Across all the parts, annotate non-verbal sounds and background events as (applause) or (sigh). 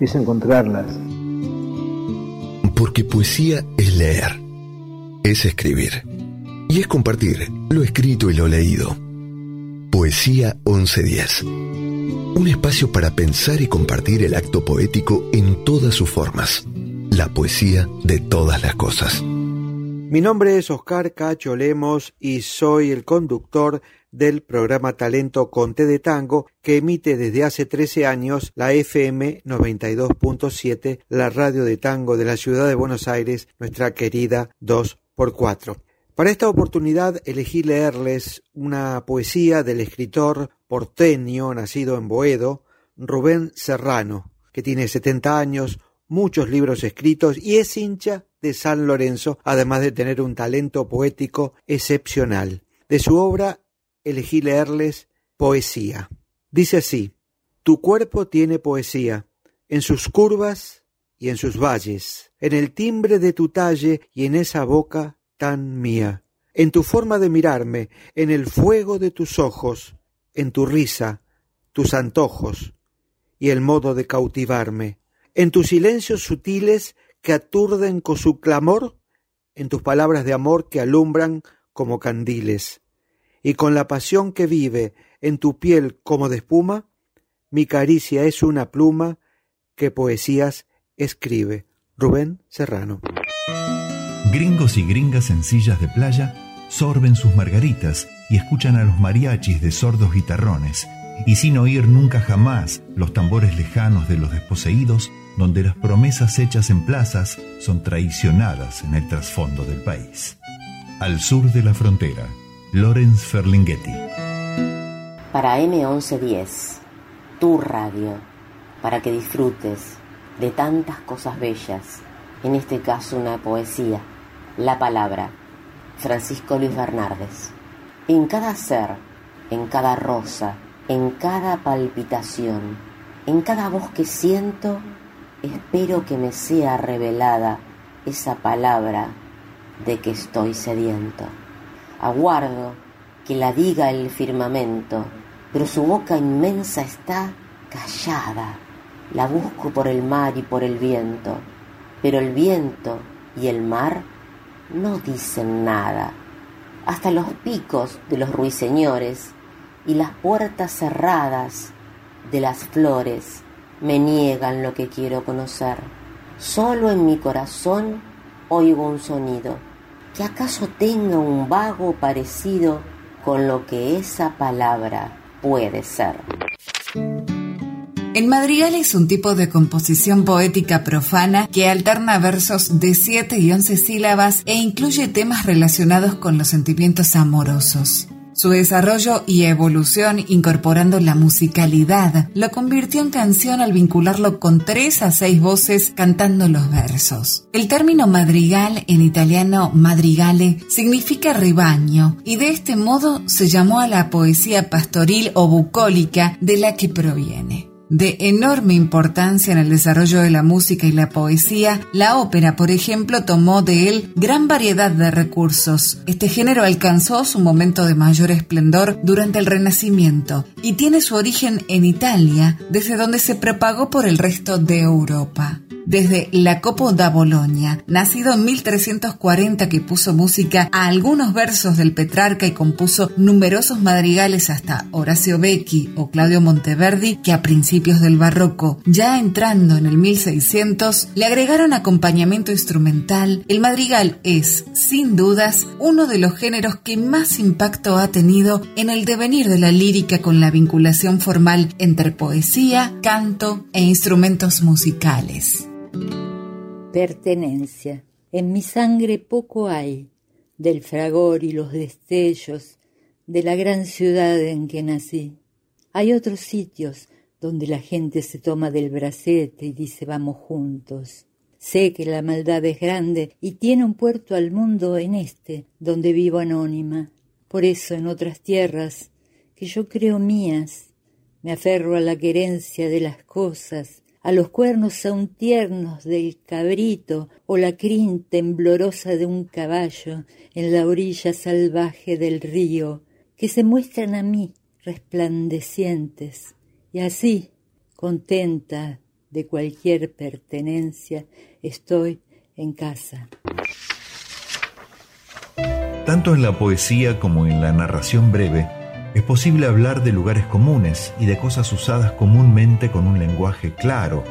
es encontrarlas. Porque poesía es leer, es escribir y es compartir lo escrito y lo leído. Poesía 1110. Un espacio para pensar y compartir el acto poético en todas sus formas. La poesía de todas las cosas. Mi nombre es Oscar Cacho Lemos y soy el conductor del programa Talento Conte de Tango que emite desde hace 13 años la FM 92.7, la radio de tango de la ciudad de Buenos Aires, nuestra querida 2x4. Para esta oportunidad elegí leerles una poesía del escritor porteño nacido en Boedo, Rubén Serrano, que tiene 70 años, muchos libros escritos y es hincha de San Lorenzo, además de tener un talento poético excepcional. De su obra elegí leerles poesía. Dice así, Tu cuerpo tiene poesía, en sus curvas y en sus valles, en el timbre de tu talle y en esa boca tan mía, en tu forma de mirarme, en el fuego de tus ojos, en tu risa, tus antojos y el modo de cautivarme, en tus silencios sutiles que aturden con su clamor, en tus palabras de amor que alumbran como candiles y con la pasión que vive en tu piel como de espuma, mi caricia es una pluma que poesías escribe. Rubén Serrano. Gringos y gringas en sillas de playa sorben sus margaritas y escuchan a los mariachis de sordos guitarrones, y sin oír nunca jamás los tambores lejanos de los desposeídos, donde las promesas hechas en plazas son traicionadas en el trasfondo del país. Al sur de la frontera, Lorenz Ferlinghetti. Para M1110, tu radio, para que disfrutes de tantas cosas bellas, en este caso una poesía, la palabra, Francisco Luis Bernardes. En cada ser, en cada rosa, en cada palpitación, en cada voz que siento, espero que me sea revelada esa palabra de que estoy sediento. Aguardo que la diga el firmamento, pero su boca inmensa está callada. La busco por el mar y por el viento, pero el viento y el mar no dicen nada. Hasta los picos de los ruiseñores y las puertas cerradas de las flores me niegan lo que quiero conocer. Solo en mi corazón oigo un sonido, que acaso tenga un vago parecido con lo que esa palabra puede ser. El madrigal es un tipo de composición poética profana que alterna versos de 7 y 11 sílabas e incluye temas relacionados con los sentimientos amorosos. Su desarrollo y evolución incorporando la musicalidad lo convirtió en canción al vincularlo con tres a seis voces cantando los versos. El término madrigal en italiano madrigale significa rebaño y de este modo se llamó a la poesía pastoril o bucólica de la que proviene. De enorme importancia en el desarrollo de la música y la poesía, la ópera, por ejemplo, tomó de él gran variedad de recursos. Este género alcanzó su momento de mayor esplendor durante el Renacimiento y tiene su origen en Italia, desde donde se propagó por el resto de Europa desde Jacopo da Bologna, nacido en 1340 que puso música a algunos versos del Petrarca y compuso numerosos madrigales hasta Horacio Becchi o Claudio Monteverdi, que a principios del barroco, ya entrando en el 1600, le agregaron acompañamiento instrumental, el madrigal es, sin dudas, uno de los géneros que más impacto ha tenido en el devenir de la lírica con la vinculación formal entre poesía, canto e instrumentos musicales. Pertenencia. En mi sangre poco hay del fragor y los destellos de la gran ciudad en que nací. Hay otros sitios donde la gente se toma del bracete y dice vamos juntos. Sé que la maldad es grande y tiene un puerto al mundo en este, donde vivo anónima. Por eso en otras tierras, que yo creo mías, me aferro a la querencia de las cosas a los cuernos aún tiernos del cabrito o la crin temblorosa de un caballo en la orilla salvaje del río, que se muestran a mí resplandecientes, y así, contenta de cualquier pertenencia, estoy en casa. Tanto en la poesía como en la narración breve, es posible hablar de lugares comunes y de cosas usadas comúnmente con un lenguaje claro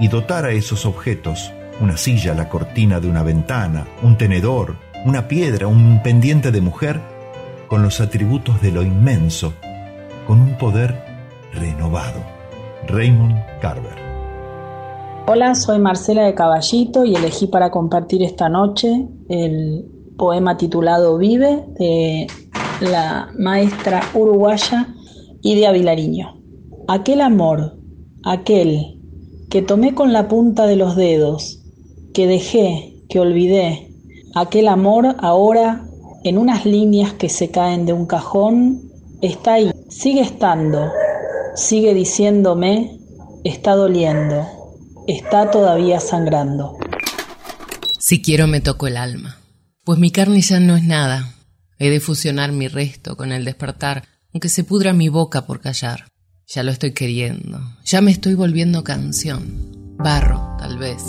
y dotar a esos objetos, una silla, la cortina de una ventana, un tenedor, una piedra, un pendiente de mujer, con los atributos de lo inmenso, con un poder renovado. Raymond Carver. Hola, soy Marcela de Caballito y elegí para compartir esta noche el poema titulado Vive de la maestra uruguaya Idia Vilariño. Aquel amor, aquel que tomé con la punta de los dedos, que dejé, que olvidé, aquel amor ahora en unas líneas que se caen de un cajón, está ahí, sigue estando, sigue diciéndome, está doliendo, está todavía sangrando. Si quiero me toco el alma, pues mi carne ya no es nada, He de fusionar mi resto con el despertar, aunque se pudra mi boca por callar. Ya lo estoy queriendo, ya me estoy volviendo canción, barro, tal vez,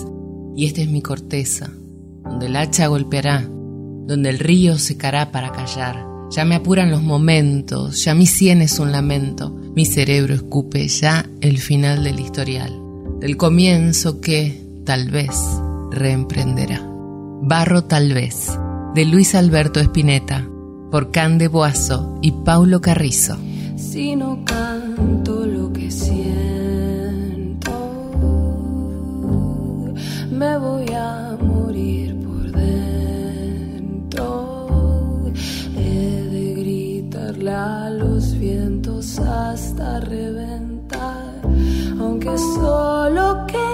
y esta es mi corteza, donde el hacha golpeará, donde el río secará para callar. Ya me apuran los momentos, ya mi sien es un lamento, mi cerebro escupe ya el final del historial, del comienzo que, tal vez, reemprenderá. Barro tal vez, de Luis Alberto Espineta, por Cande Boazo y Paulo Carrizo. Si no canto lo que siento, me voy a morir por dentro. He de gritarle a los vientos hasta reventar, aunque solo quede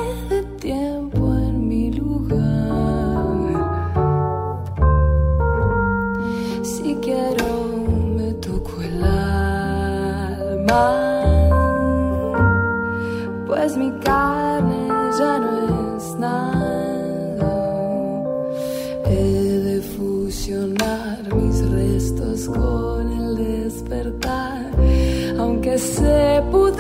pues mi carne ya no es nada. He de fusionar mis restos con el despertar, aunque se pudra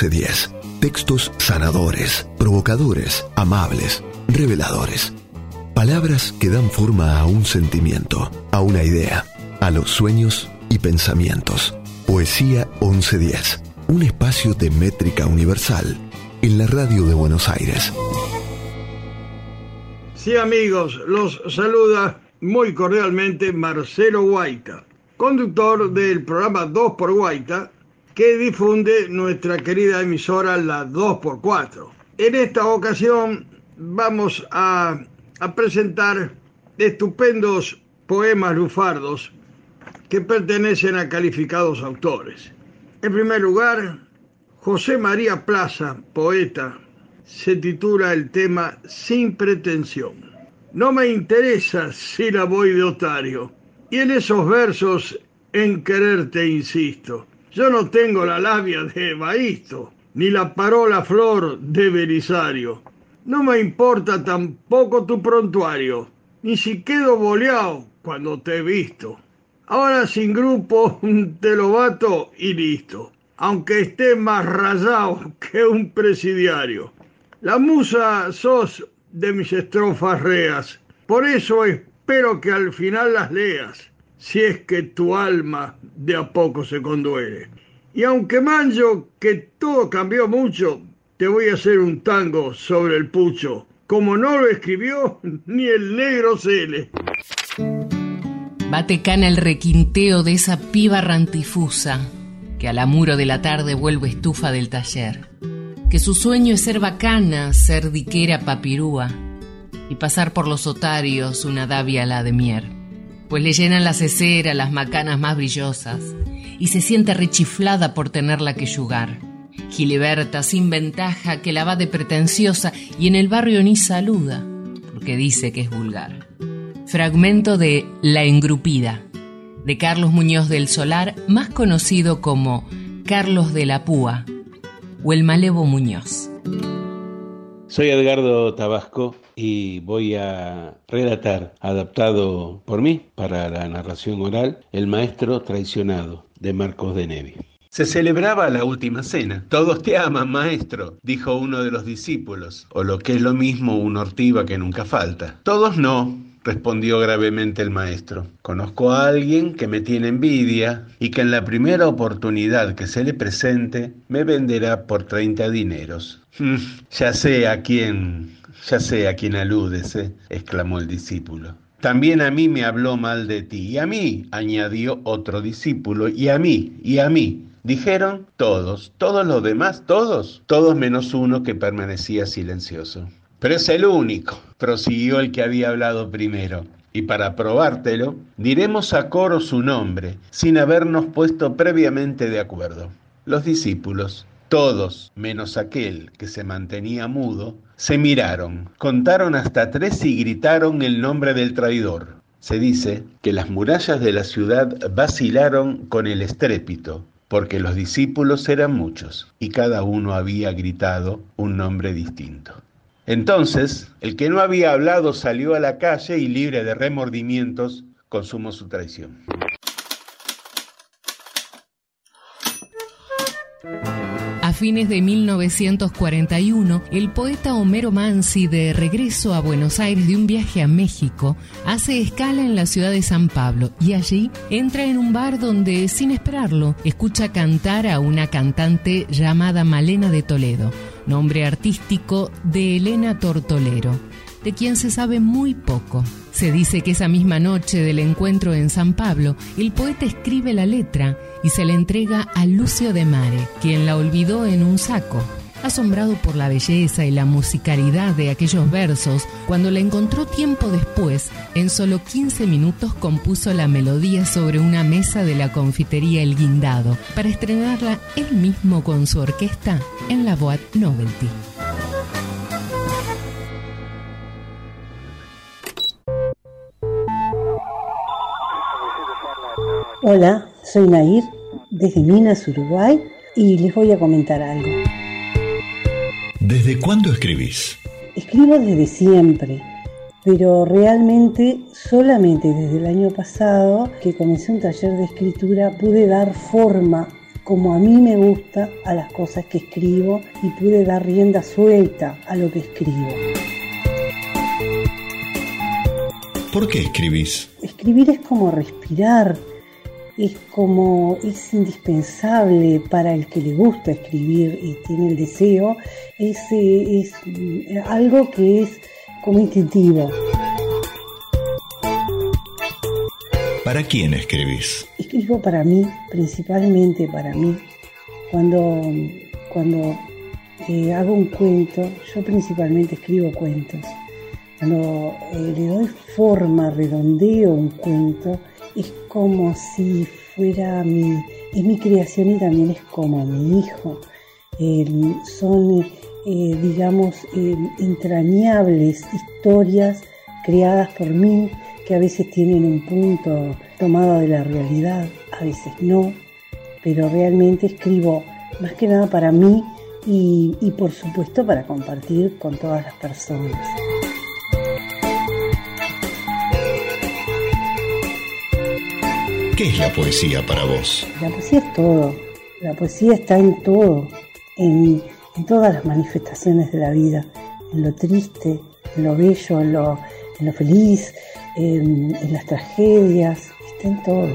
1410. Textos sanadores, provocadores, amables, reveladores. Palabras que dan forma a un sentimiento, a una idea, a los sueños y pensamientos. Poesía 1110, un espacio de métrica universal en la radio de Buenos Aires. Sí amigos, los saluda muy cordialmente Marcelo Guaita, conductor del programa 2 por Guaita que difunde nuestra querida emisora la 2x4. En esta ocasión vamos a, presentar estupendos poemas lufardos que pertenecen a calificados autores. En primer lugar, José María Plaza, poeta, se titula el tema Sin pretensión. No me interesa si la voy de otario, y en esos versos en quererte insisto. Yo no tengo la labia de Baísto, ni la parola flor de Belisario. No me importa tampoco tu prontuario, ni si quedo boleado cuando te he visto. Ahora sin grupo te lo bato y listo, aunque esté más rayado que un presidiario. La musa sos de mis estrofas reas. Por eso espero que al final las leas, si es que tu alma de a poco se conduele. Y aunque manjo que todo cambió mucho, te voy a hacer un tango sobre el pucho, como no lo escribió (laughs) ni el negro Cele. Bate cana el requinteo de esa piba rantifusa que al amuro de la tarde vuelve estufa del taller. Que su sueño es ser bacana, ser diquera papirúa y pasar por los otarios una davia a la de mier. Pues le llenan la cesera las macanas más brillosas y se siente rechiflada por tenerla que yugar. Giliberta sin ventaja que la va de pretenciosa y en el barrio ni saluda porque dice que es vulgar. Fragmento de La Engrupida, de Carlos Muñoz del Solar, más conocido como Carlos de la Púa o el Malevo Muñoz. Soy Edgardo Tabasco y voy a relatar, adaptado por mí para la narración oral, El Maestro Traicionado de Marcos de Nevi. Se celebraba la última cena. Todos te aman, maestro, dijo uno de los discípulos, o lo que es lo mismo un ortiva que nunca falta. Todos no, respondió gravemente el maestro. Conozco a alguien que me tiene envidia y que en la primera oportunidad que se le presente me venderá por 30 dineros. Mm, ya sé a quién, ya sé a quién aludes, ¿eh? exclamó el discípulo. También a mí me habló mal de ti, y a mí, añadió otro discípulo, y a mí, y a mí. Dijeron todos, todos los demás, todos, todos menos uno que permanecía silencioso. Pero es el único, prosiguió el que había hablado primero. Y para probártelo, diremos a coro su nombre, sin habernos puesto previamente de acuerdo. Los discípulos, todos menos aquel que se mantenía mudo, se miraron, contaron hasta tres y gritaron el nombre del traidor. Se dice que las murallas de la ciudad vacilaron con el estrépito, porque los discípulos eran muchos y cada uno había gritado un nombre distinto. Entonces, el que no había hablado salió a la calle y libre de remordimientos consumó su traición. Fines de 1941, el poeta Homero Mansi, de regreso a Buenos Aires de un viaje a México, hace escala en la ciudad de San Pablo y allí entra en un bar donde, sin esperarlo, escucha cantar a una cantante llamada Malena de Toledo, nombre artístico de Elena Tortolero, de quien se sabe muy poco. Se dice que esa misma noche del encuentro en San Pablo, el poeta escribe la letra y se la entrega a Lucio de Mare, quien la olvidó en un saco. Asombrado por la belleza y la musicalidad de aquellos versos, cuando la encontró tiempo después, en solo 15 minutos compuso la melodía sobre una mesa de la confitería El Guindado, para estrenarla él mismo con su orquesta en la Boat Novelty. Hola, soy Nair desde Minas, Uruguay y les voy a comentar algo. ¿Desde cuándo escribís? Escribo desde siempre, pero realmente solamente desde el año pasado que comencé un taller de escritura pude dar forma como a mí me gusta a las cosas que escribo y pude dar rienda suelta a lo que escribo. ¿Por qué escribís? Escribir es como respirar, es como es indispensable para el que le gusta escribir y tiene el deseo, es, eh, es eh, algo que es como instintivo. ¿Para quién escribís? Escribo para mí, principalmente para mí. Cuando, cuando eh, hago un cuento, yo principalmente escribo cuentos. Cuando le doy forma, redondeo un cuento, es como si fuera mi, es mi creación y también es como mi hijo. son, eh, digamos, entrañables historias creadas por mí que a veces tienen un punto tomado de la realidad, a veces no, pero realmente escribo más que nada para mí y, y por supuesto para compartir con todas las personas. ¿Qué es la poesía para vos? La poesía es todo. La poesía está en todo, en, todas las manifestaciones de la vida, en lo triste, en lo bello, en lo, en lo feliz, en, en las tragedias, está en todo.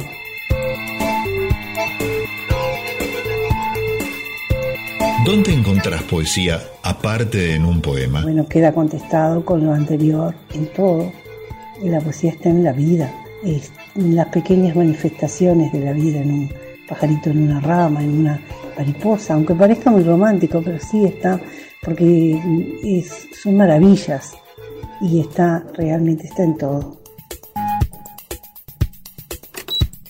¿Dónde encontrás poesía aparte de en un poema? Bueno, queda contestado con lo anterior, en todo. Y la poesía está en la vida, en las pequeñas manifestaciones de la vida, en un pajarito en una rama, en una mariposa, aunque parezca muy romántico, pero sí está, porque es, son maravillas y está, realmente está en todo.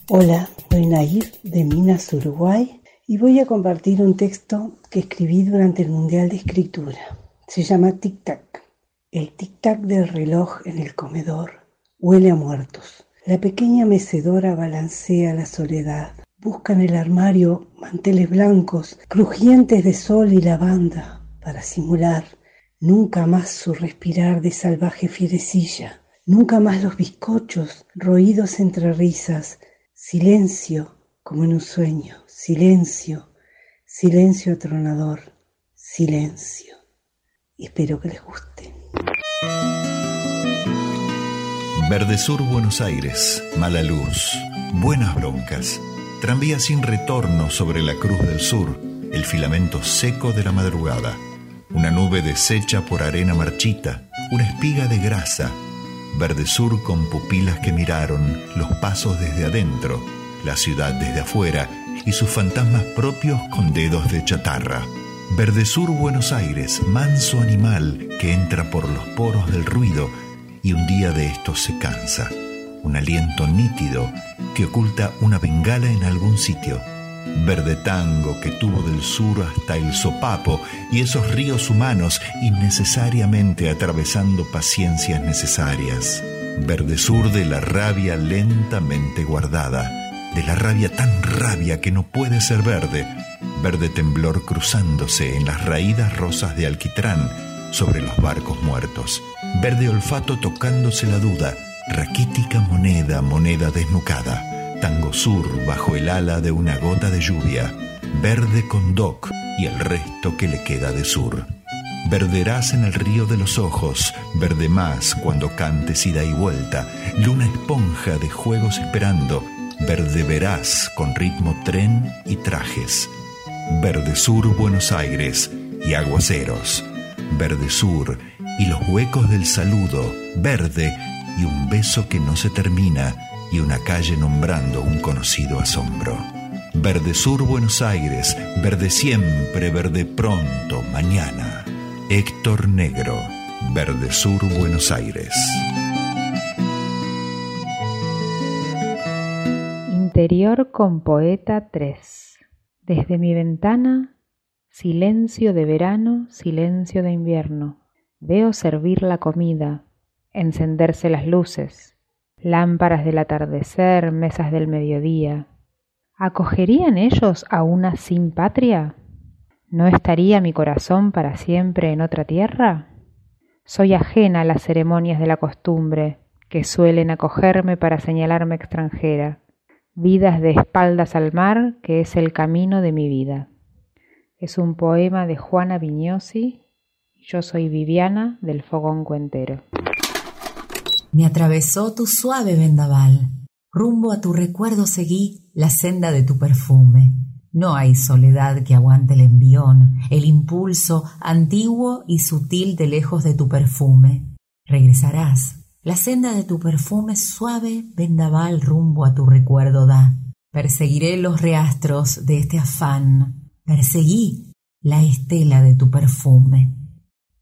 Hola, soy Nair de Minas, Uruguay y voy a compartir un texto que escribí durante el Mundial de Escritura. Se llama Tic Tac. El tic tac del reloj en el comedor huele a muertos. La pequeña mecedora balancea la soledad. Busca en el armario manteles blancos, crujientes de sol y lavanda, para simular nunca más su respirar de salvaje fierecilla, nunca más los bizcochos roídos entre risas, silencio como en un sueño Silencio, silencio atronador, silencio. Espero que les guste. Verde Sur, Buenos Aires, mala luz, buenas broncas, tranvía sin retorno sobre la Cruz del Sur, el filamento seco de la madrugada, una nube deshecha por arena marchita, una espiga de grasa, Verde Sur con pupilas que miraron los pasos desde adentro, la ciudad desde afuera y sus fantasmas propios con dedos de chatarra. Verdesur Buenos Aires, manso animal que entra por los poros del ruido y un día de estos se cansa. Un aliento nítido que oculta una bengala en algún sitio. Verde tango que tuvo del sur hasta el sopapo y esos ríos humanos innecesariamente atravesando paciencias necesarias. Verde sur de la rabia lentamente guardada de la rabia tan rabia que no puede ser verde, verde temblor cruzándose en las raídas rosas de alquitrán sobre los barcos muertos, verde olfato tocándose la duda, raquítica moneda, moneda desnucada, tango sur bajo el ala de una gota de lluvia, verde con doc y el resto que le queda de sur. Verderás en el río de los ojos, verde más cuando cantes ida y vuelta, luna esponja de juegos esperando, Verde Verás con ritmo tren y trajes. Verde Sur Buenos Aires y aguaceros. Verde Sur y los huecos del saludo. Verde y un beso que no se termina y una calle nombrando un conocido asombro. Verde Sur Buenos Aires, verde siempre, verde pronto, mañana. Héctor Negro, Verde Sur Buenos Aires. Interior con Poeta 3. Desde mi ventana, silencio de verano, silencio de invierno. Veo servir la comida, encenderse las luces, lámparas del atardecer, mesas del mediodía. ¿Acogerían ellos a una sin patria? ¿No estaría mi corazón para siempre en otra tierra? Soy ajena a las ceremonias de la costumbre, que suelen acogerme para señalarme extranjera Vidas de espaldas al mar, que es el camino de mi vida. Es un poema de Juana Vignosi. Yo soy Viviana del Fogón Cuentero. Me atravesó tu suave vendaval. Rumbo a tu recuerdo seguí la senda de tu perfume. No hay soledad que aguante el envión, el impulso antiguo y sutil de lejos de tu perfume. Regresarás, la senda de tu perfume suave vendaval rumbo a tu recuerdo da. Perseguiré los reastros de este afán. Perseguí la estela de tu perfume.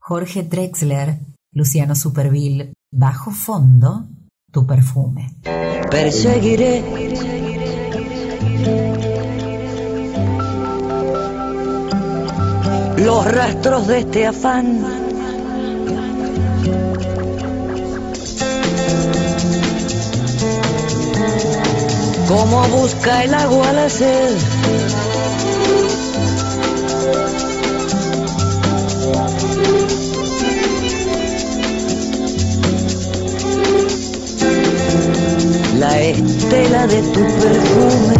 Jorge Drexler, Luciano Superville, bajo fondo, tu perfume. Perseguiré los rastros de este afán como busca el agua la sed. la estela de tu perfume.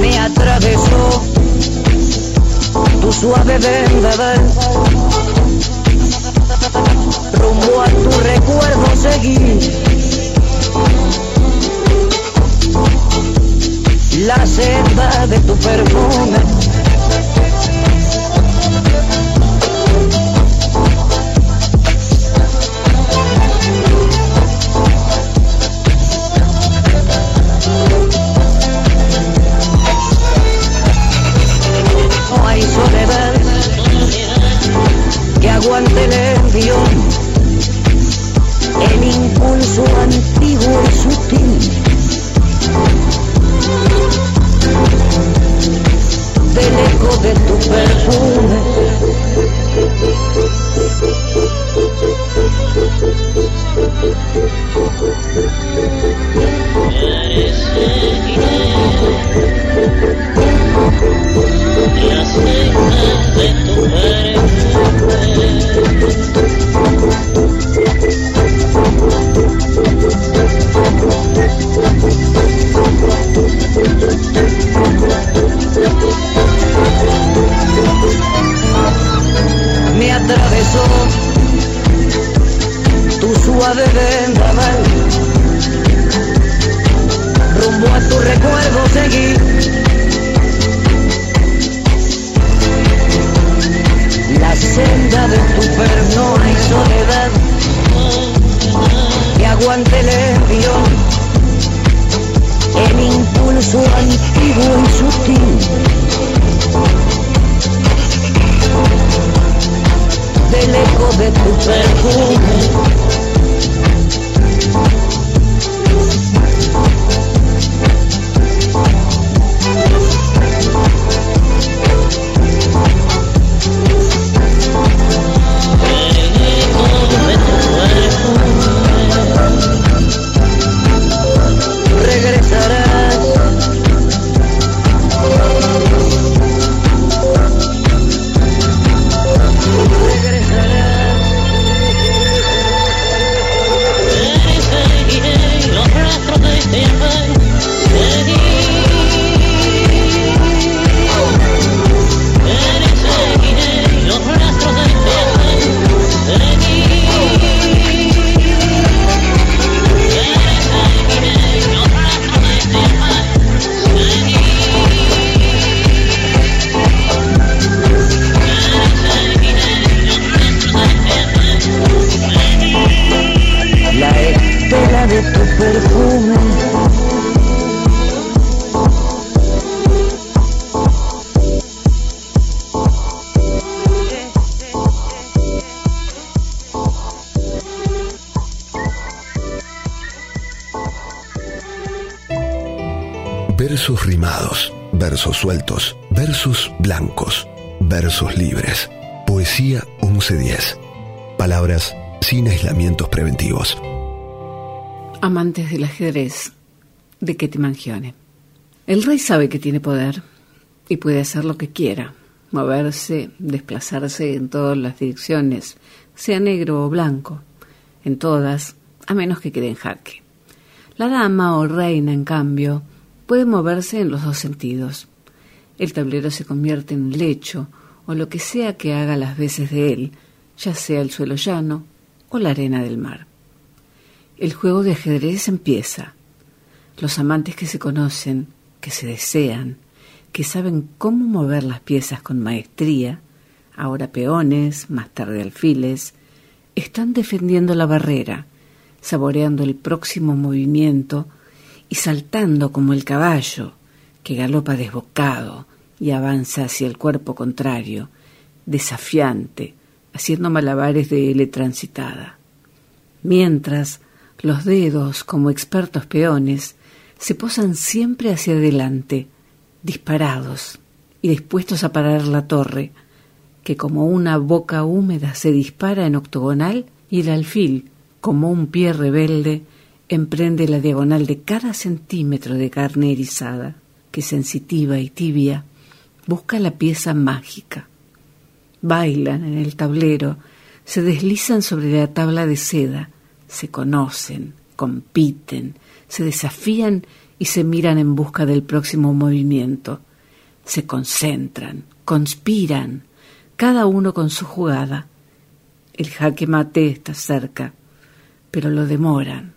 Me atravesó tu suave vendaval. Rumbo a tu recuerdo seguir La senda de tu perfume aguante el envión, el impulso antiguo y sutil. Del eco de tu perfume. La versos sueltos, versos blancos, versos libres. Poesía 1110. Palabras sin aislamientos preventivos. Amantes del ajedrez de Ketty Mangione. El rey sabe que tiene poder y puede hacer lo que quiera, moverse, desplazarse en todas las direcciones, sea negro o blanco, en todas, a menos que quede en jaque. La dama o reina, en cambio, puede moverse en los dos sentidos. El tablero se convierte en un lecho o lo que sea que haga las veces de él, ya sea el suelo llano o la arena del mar. El juego de ajedrez empieza. Los amantes que se conocen, que se desean, que saben cómo mover las piezas con maestría, ahora peones, más tarde alfiles, están defendiendo la barrera, saboreando el próximo movimiento y saltando como el caballo que galopa desbocado y avanza hacia el cuerpo contrario, desafiante, haciendo malabares de L transitada. Mientras los dedos, como expertos peones, se posan siempre hacia adelante, disparados y dispuestos a parar la torre, que como una boca húmeda se dispara en octogonal y el alfil, como un pie rebelde, emprende la diagonal de cada centímetro de carne erizada, que sensitiva y tibia busca la pieza mágica. Bailan en el tablero, se deslizan sobre la tabla de seda, se conocen, compiten, se desafían y se miran en busca del próximo movimiento. Se concentran, conspiran, cada uno con su jugada. El jaque mate está cerca, pero lo demoran,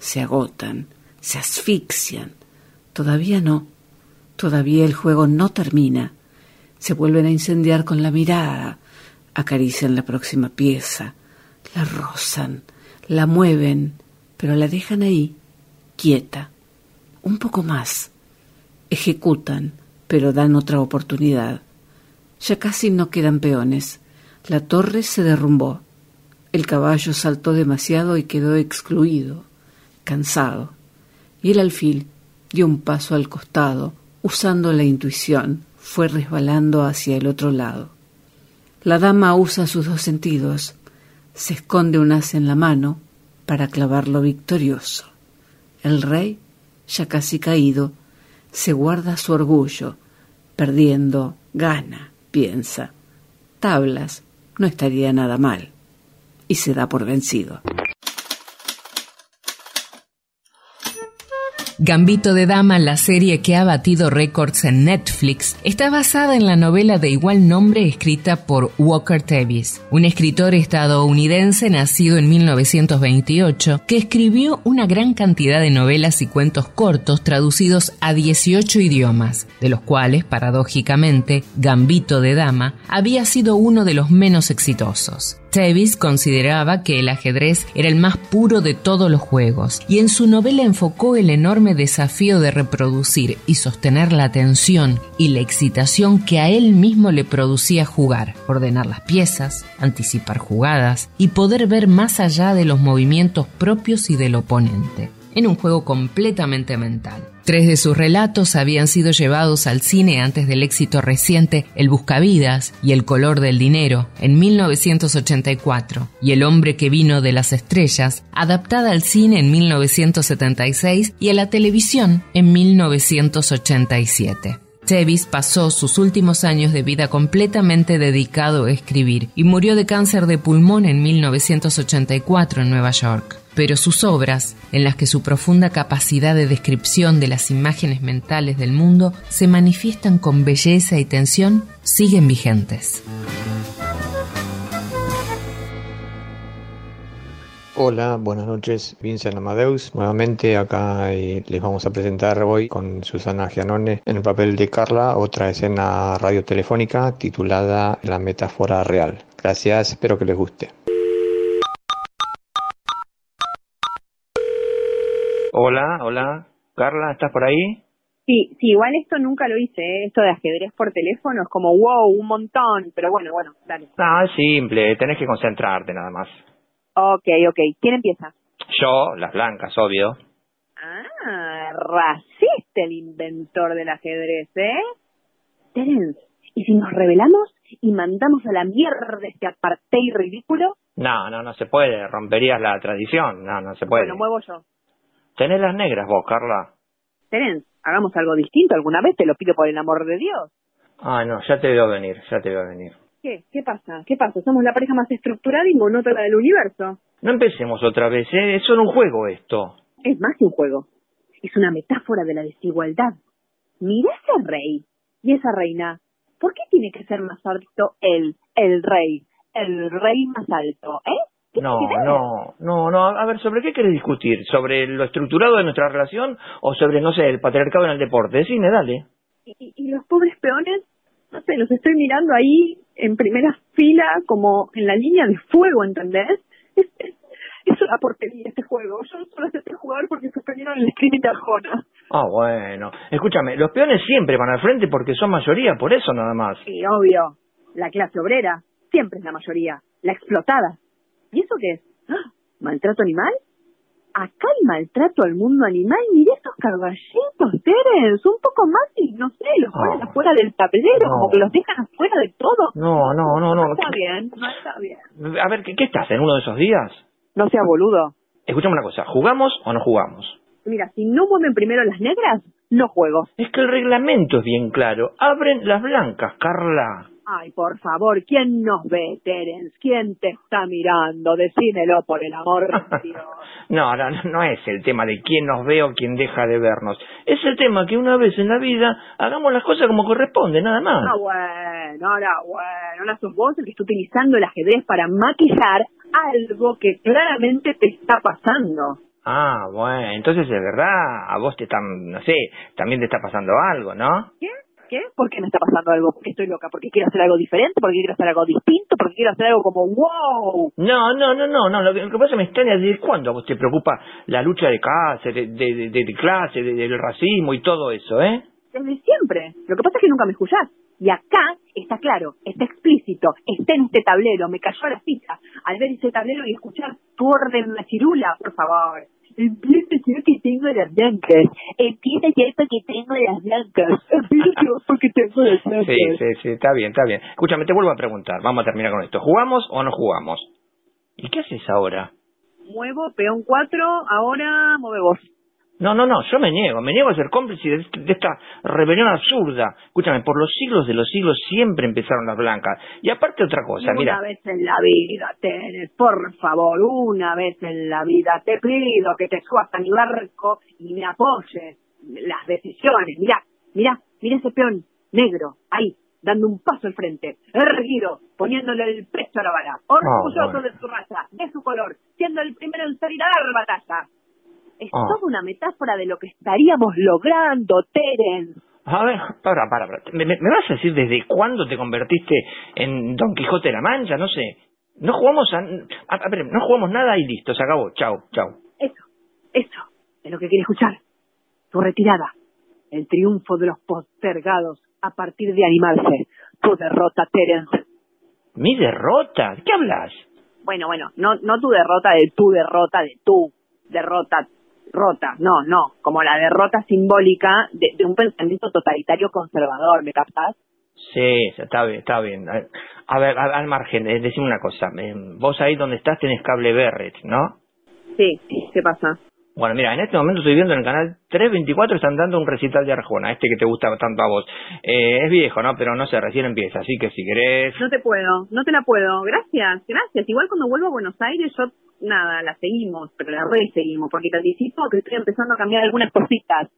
se agotan, se asfixian. Todavía no, todavía el juego no termina. Se vuelven a incendiar con la mirada, acarician la próxima pieza, la rozan, la mueven, pero la dejan ahí, quieta. Un poco más. Ejecutan, pero dan otra oportunidad. Ya casi no quedan peones. La torre se derrumbó. El caballo saltó demasiado y quedó excluido, cansado. Y el alfil dio un paso al costado, usando la intuición, fue resbalando hacia el otro lado. La dama usa sus dos sentidos, se esconde un as en la mano para clavarlo victorioso. El rey, ya casi caído, se guarda su orgullo, perdiendo, gana, piensa. Tablas, no estaría nada mal. Y se da por vencido. Gambito de Dama, la serie que ha batido récords en Netflix, está basada en la novela de igual nombre escrita por Walker Tevis, un escritor estadounidense nacido en 1928 que escribió una gran cantidad de novelas y cuentos cortos traducidos a 18 idiomas, de los cuales, paradójicamente, Gambito de Dama había sido uno de los menos exitosos. Davis consideraba que el ajedrez era el más puro de todos los juegos y en su novela enfocó el enorme desafío de reproducir y sostener la atención y la excitación que a él mismo le producía jugar, ordenar las piezas, anticipar jugadas y poder ver más allá de los movimientos propios y del oponente, en un juego completamente mental. Tres de sus relatos habían sido llevados al cine antes del éxito reciente El Buscavidas y El color del dinero en 1984 y El hombre que vino de las estrellas, adaptada al cine en 1976 y a la televisión en 1987. Tevis pasó sus últimos años de vida completamente dedicado a escribir y murió de cáncer de pulmón en 1984 en Nueva York pero sus obras, en las que su profunda capacidad de descripción de las imágenes mentales del mundo se manifiestan con belleza y tensión, siguen vigentes. Hola, buenas noches, Vincent Amadeus. Nuevamente acá eh, les vamos a presentar hoy con Susana Gianone en el papel de Carla otra escena radiotelefónica titulada La metáfora real. Gracias, espero que les guste. Hola, hola. Carla, ¿estás por ahí? Sí, sí, igual esto nunca lo hice, ¿eh? esto de ajedrez por teléfono es como wow, un montón, pero bueno, bueno, dale. No, es simple, tenés que concentrarte nada más. Ok, ok, ¿quién empieza? Yo, las blancas, obvio. Ah, racista el inventor del ajedrez, ¿eh? Terence, ¿y si nos revelamos y mandamos a la mierda este apartheid ridículo? No, no, no se puede, romperías la tradición, no, no se puede. Bueno, muevo yo. Tenés las negras vos, Carla. Terence, hagamos algo distinto alguna vez, te lo pido por el amor de Dios. Ah, no, ya te veo venir, ya te veo venir. ¿Qué? ¿Qué pasa? ¿Qué pasa? Somos la pareja más estructurada y monótona del universo. No empecemos otra vez, ¿eh? Es solo un juego esto. Es más que un juego. Es una metáfora de la desigualdad. Mira ese rey y esa reina. ¿Por qué tiene que ser más alto él, el rey, el rey más alto, eh? No, no, no, no. A ver, ¿sobre qué querés discutir? ¿Sobre lo estructurado de nuestra relación o sobre, no sé, el patriarcado en el deporte? Decime, dale. ¿Y, y los pobres peones? No sé, los estoy mirando ahí en primera fila como en la línea de fuego, ¿entendés? Es, es, es una porquería este juego. Yo solo acepté jugar porque suspendieron el screening de Arjona. Ah, bueno. Escúchame, los peones siempre van al frente porque son mayoría, por eso nada más. Sí, obvio. La clase obrera siempre es la mayoría. La explotada. ¿Y eso qué es? ¡Ah! ¿Maltrato animal? Acá el maltrato al mundo animal, mire estos caballitos, Terence, un poco más y no sé, los ponen afuera del tablero, No. como que los dejan afuera de todo. No, no, no, no. está bien, no está bien. A ver, ¿qué, qué estás en uno de esos días? No sea boludo. Escuchame una cosa, ¿jugamos o no jugamos? Mira, si no mueven primero las negras, no juego. Es que el reglamento es bien claro. Abren las blancas, Carla. Ay, por favor, ¿quién nos ve, Terence? ¿Quién te está mirando? Decímelo, por el amor de (laughs) Dios. No, no, no es el tema de quién nos ve o quién deja de vernos. Es el tema que una vez en la vida hagamos las cosas como corresponde, nada más. Ah, bueno, ahora, bueno, ahora sos vos el que está utilizando el ajedrez para maquillar algo que claramente te está pasando. Ah, bueno, entonces es verdad, a vos te están, no sé, también te está pasando algo, ¿no? ¿Qué? ¿Qué? ¿Por qué me está pasando algo? ¿Porque estoy loca? ¿Porque quiero hacer algo diferente? ¿Porque quiero hacer algo distinto? ¿Porque quiero hacer algo como wow? No, no, no, no, no. Lo que, lo que pasa me extraña desde cuándo a vos te preocupa la lucha de clase, de, de, de, de clase, de- del racismo y todo eso, ¿eh? Desde siempre. Lo que pasa es que nunca me escuchás. Y acá está claro, está explícito, está en este tablero, me cayó la ficha al ver ese tablero y escuchar tu orden machirula, por favor. Empieza ya que tengo las blancas. Empieza ya porque tengo las blancas. Empieza ya porque tengo las blancas. Sí, sí, sí, está bien, está bien. Escúchame, te vuelvo a preguntar. Vamos a terminar con esto. ¿Jugamos o no jugamos? ¿Y qué haces ahora? Muevo, peón 4, ahora mueve vos. No, no, no, yo me niego, me niego a ser cómplice de, este- de esta rebelión absurda. Escúchame, por los siglos de los siglos siempre empezaron las blancas. Y aparte otra cosa, una mira. vez en la vida, Tenes, por favor, una vez en la vida, te pido que te subas a mi barco y me apoyes las decisiones. Mira, mira, mira ese peón negro, ahí, dando un paso al frente, erguido, poniéndole el pecho a la bala, orgulloso bueno. de su raza, de su color, siendo el primero en salir a dar batalla. Es Ah. toda una metáfora de lo que estaríamos logrando, Terence. A ver, para, para, para. ¿Me, vas a decir desde cuándo te convertiste en Don Quijote de la Mancha? No sé. No jugamos a, a, a ver, no jugamos nada y listo, se acabó. Chao, chao. Eso, eso es lo que quiere escuchar. Tu retirada, el triunfo de los postergados a partir de animarse. Tu derrota, Terence. ¿Mi derrota? ¿De qué hablas? Bueno, bueno, no, no tu derrota de tu derrota, de tu derrota rota, no, no, como la derrota simbólica de, de un pensamiento totalitario conservador, ¿me captás? Sí, está bien, está bien. A ver, al margen, eh, decime una cosa. eh, vos ahí donde estás tenés cable Berret, ¿no? Sí, ¿qué pasa? Bueno, mira, en este momento estoy viendo en el canal 324 están dando un recital de Arjona, este que te gusta tanto a vos. Eh, es viejo, ¿no? Pero no sé, recién empieza, así que si querés... No te puedo, no te la puedo. Gracias, gracias. Igual cuando vuelvo a Buenos Aires, yo, nada, la seguimos, pero la re seguimos, porque te anticipo que estoy empezando a cambiar algunas cositas.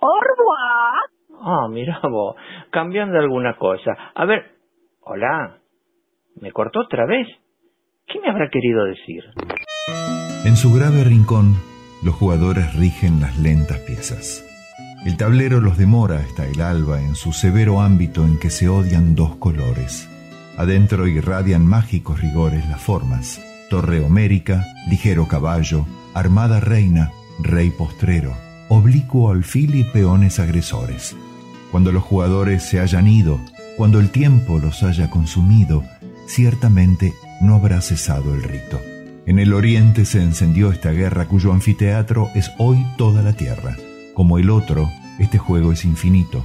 Au revoir. Ah, mira vos, cambiando alguna cosa. A ver, hola, ¿me cortó otra vez? ¿Qué me habrá querido decir? En su grave rincón, los jugadores rigen las lentas piezas. El tablero los demora hasta el alba en su severo ámbito en que se odian dos colores. Adentro irradian mágicos rigores las formas. Torre homérica, ligero caballo, armada reina, rey postrero, oblicuo alfil y peones agresores. Cuando los jugadores se hayan ido, cuando el tiempo los haya consumido, ciertamente no habrá cesado el rito. En el oriente se encendió esta guerra cuyo anfiteatro es hoy toda la tierra. Como el otro, este juego es infinito.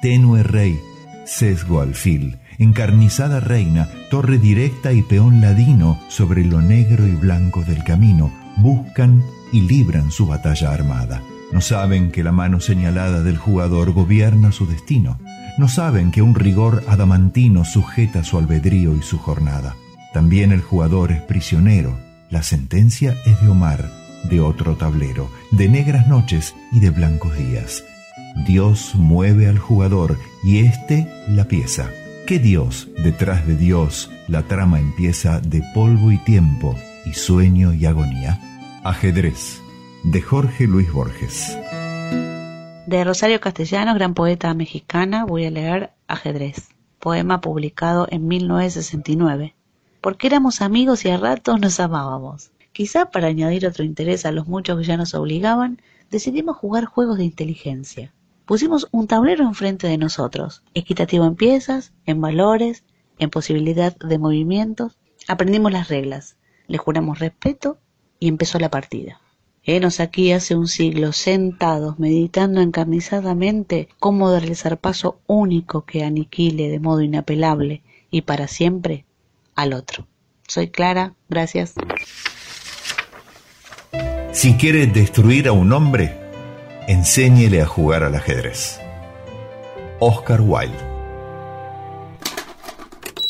Tenue rey, sesgo alfil, encarnizada reina, torre directa y peón ladino sobre lo negro y blanco del camino, buscan y libran su batalla armada. No saben que la mano señalada del jugador gobierna su destino. No saben que un rigor adamantino sujeta su albedrío y su jornada. También el jugador es prisionero. La sentencia es de Omar, de otro tablero, de negras noches y de blancos días. Dios mueve al jugador y éste la pieza. ¿Qué Dios detrás de Dios la trama empieza de polvo y tiempo y sueño y agonía? Ajedrez, de Jorge Luis Borges. De Rosario Castellanos, gran poeta mexicana, voy a leer Ajedrez, poema publicado en 1969. Porque éramos amigos y a ratos nos amábamos. Quizá para añadir otro interés a los muchos que ya nos obligaban, decidimos jugar juegos de inteligencia. Pusimos un tablero enfrente de nosotros, equitativo en piezas, en valores, en posibilidad de movimientos. Aprendimos las reglas, le juramos respeto y empezó la partida. Henos aquí hace un siglo sentados meditando encarnizadamente cómo dar el zarpazo único que aniquile de modo inapelable y para siempre al otro. Soy Clara, gracias. Si quiere destruir a un hombre, enséñele a jugar al ajedrez. Oscar Wilde.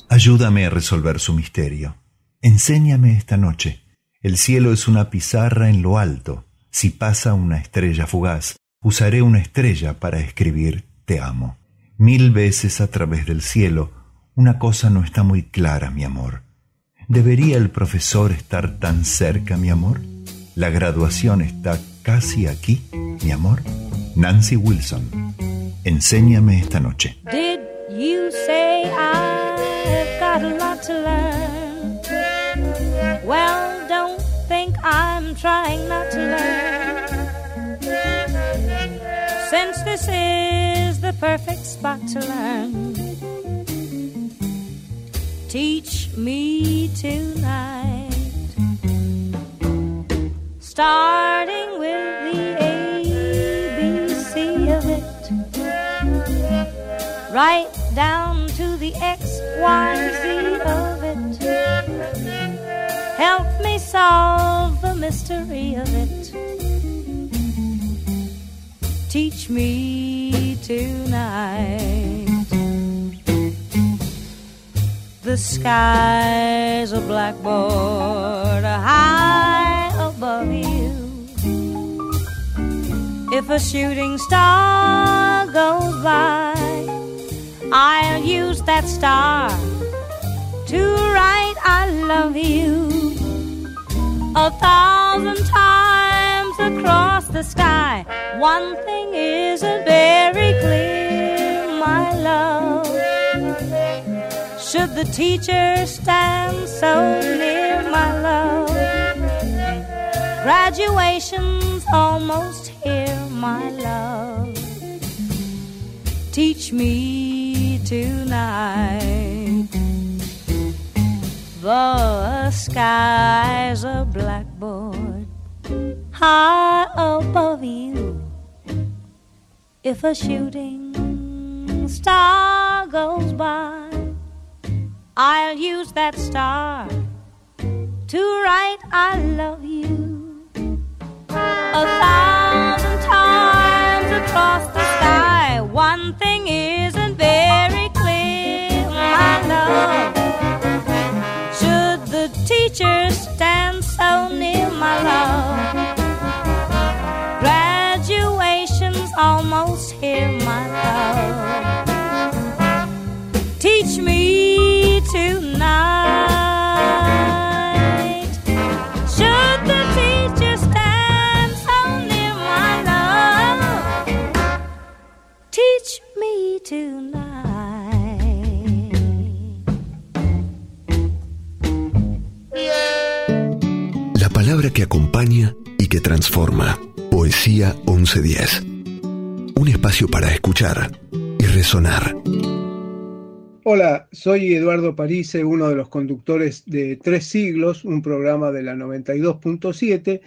Ayúdame a resolver su misterio. Enséñame esta noche. El cielo es una pizarra en lo alto. Si pasa una estrella fugaz, usaré una estrella para escribir te amo. Mil veces a través del cielo, una cosa no está muy clara, mi amor. ¿Debería el profesor estar tan cerca, mi amor? La graduación está casi aquí, mi amor. Nancy Wilson. Enséñame esta noche. Did you say I've got a lot to learn? Well, don't think I'm trying not to learn. Since this is the perfect spot to learn, teach me tonight. Starting with the ABC of it right down to the XYZ of it. Help me solve the mystery of it. Teach me tonight. The sky's a blackboard high If a shooting star goes by, I'll use that star to write I love you a thousand times across the sky. One thing isn't very clear, my love. Should the teacher stand so near, my love? Graduation's almost here, my love. Teach me tonight. The sky's a blackboard high above you. If a shooting star goes by, I'll use that star to write I love you a thousand across the sky. One thing isn't very clear, my love. Should the teacher stand so near, my love? La palabra que acompaña y que transforma. Poesía 1110. Un espacio para escuchar y resonar. Hola, soy Eduardo Parise, uno de los conductores de Tres Siglos, un programa de la 92.7,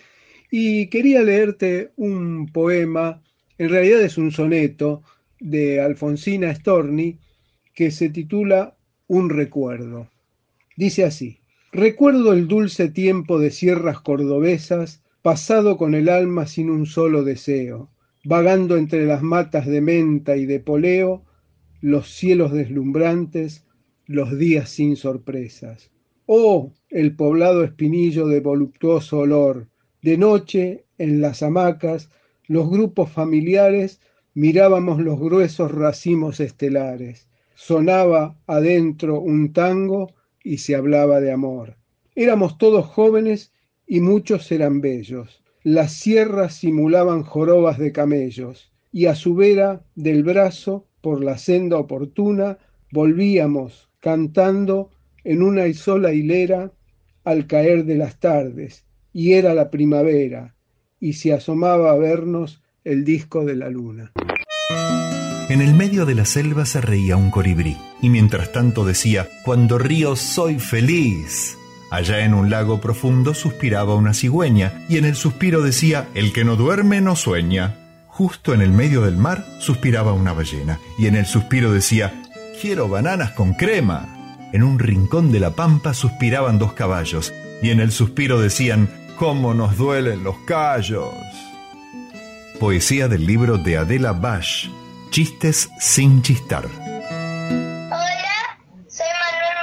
y quería leerte un poema, en realidad es un soneto, de Alfonsina Storni, que se titula Un recuerdo. Dice así, Recuerdo el dulce tiempo de sierras cordobesas, pasado con el alma sin un solo deseo, vagando entre las matas de menta y de poleo, los cielos deslumbrantes, los días sin sorpresas. Oh, el poblado espinillo de voluptuoso olor, de noche, en las hamacas, los grupos familiares mirábamos los gruesos racimos estelares. Sonaba adentro un tango y se hablaba de amor. Éramos todos jóvenes y muchos eran bellos. Las sierras simulaban jorobas de camellos, y a su vera del brazo, por la senda oportuna, volvíamos cantando en una y sola hilera al caer de las tardes, y era la primavera, y se asomaba a vernos el disco de la luna. En el medio de la selva se reía un colibrí, y mientras tanto decía, Cuando río soy feliz. Allá en un lago profundo suspiraba una cigüeña, y en el suspiro decía, El que no duerme no sueña. Justo en el medio del mar suspiraba una ballena, y en el suspiro decía, Quiero bananas con crema. En un rincón de la pampa suspiraban dos caballos, y en el suspiro decían, ¿Cómo nos duelen los callos? Poesía del libro de Adela Bash, Chistes sin chistar. Hola, soy Manuel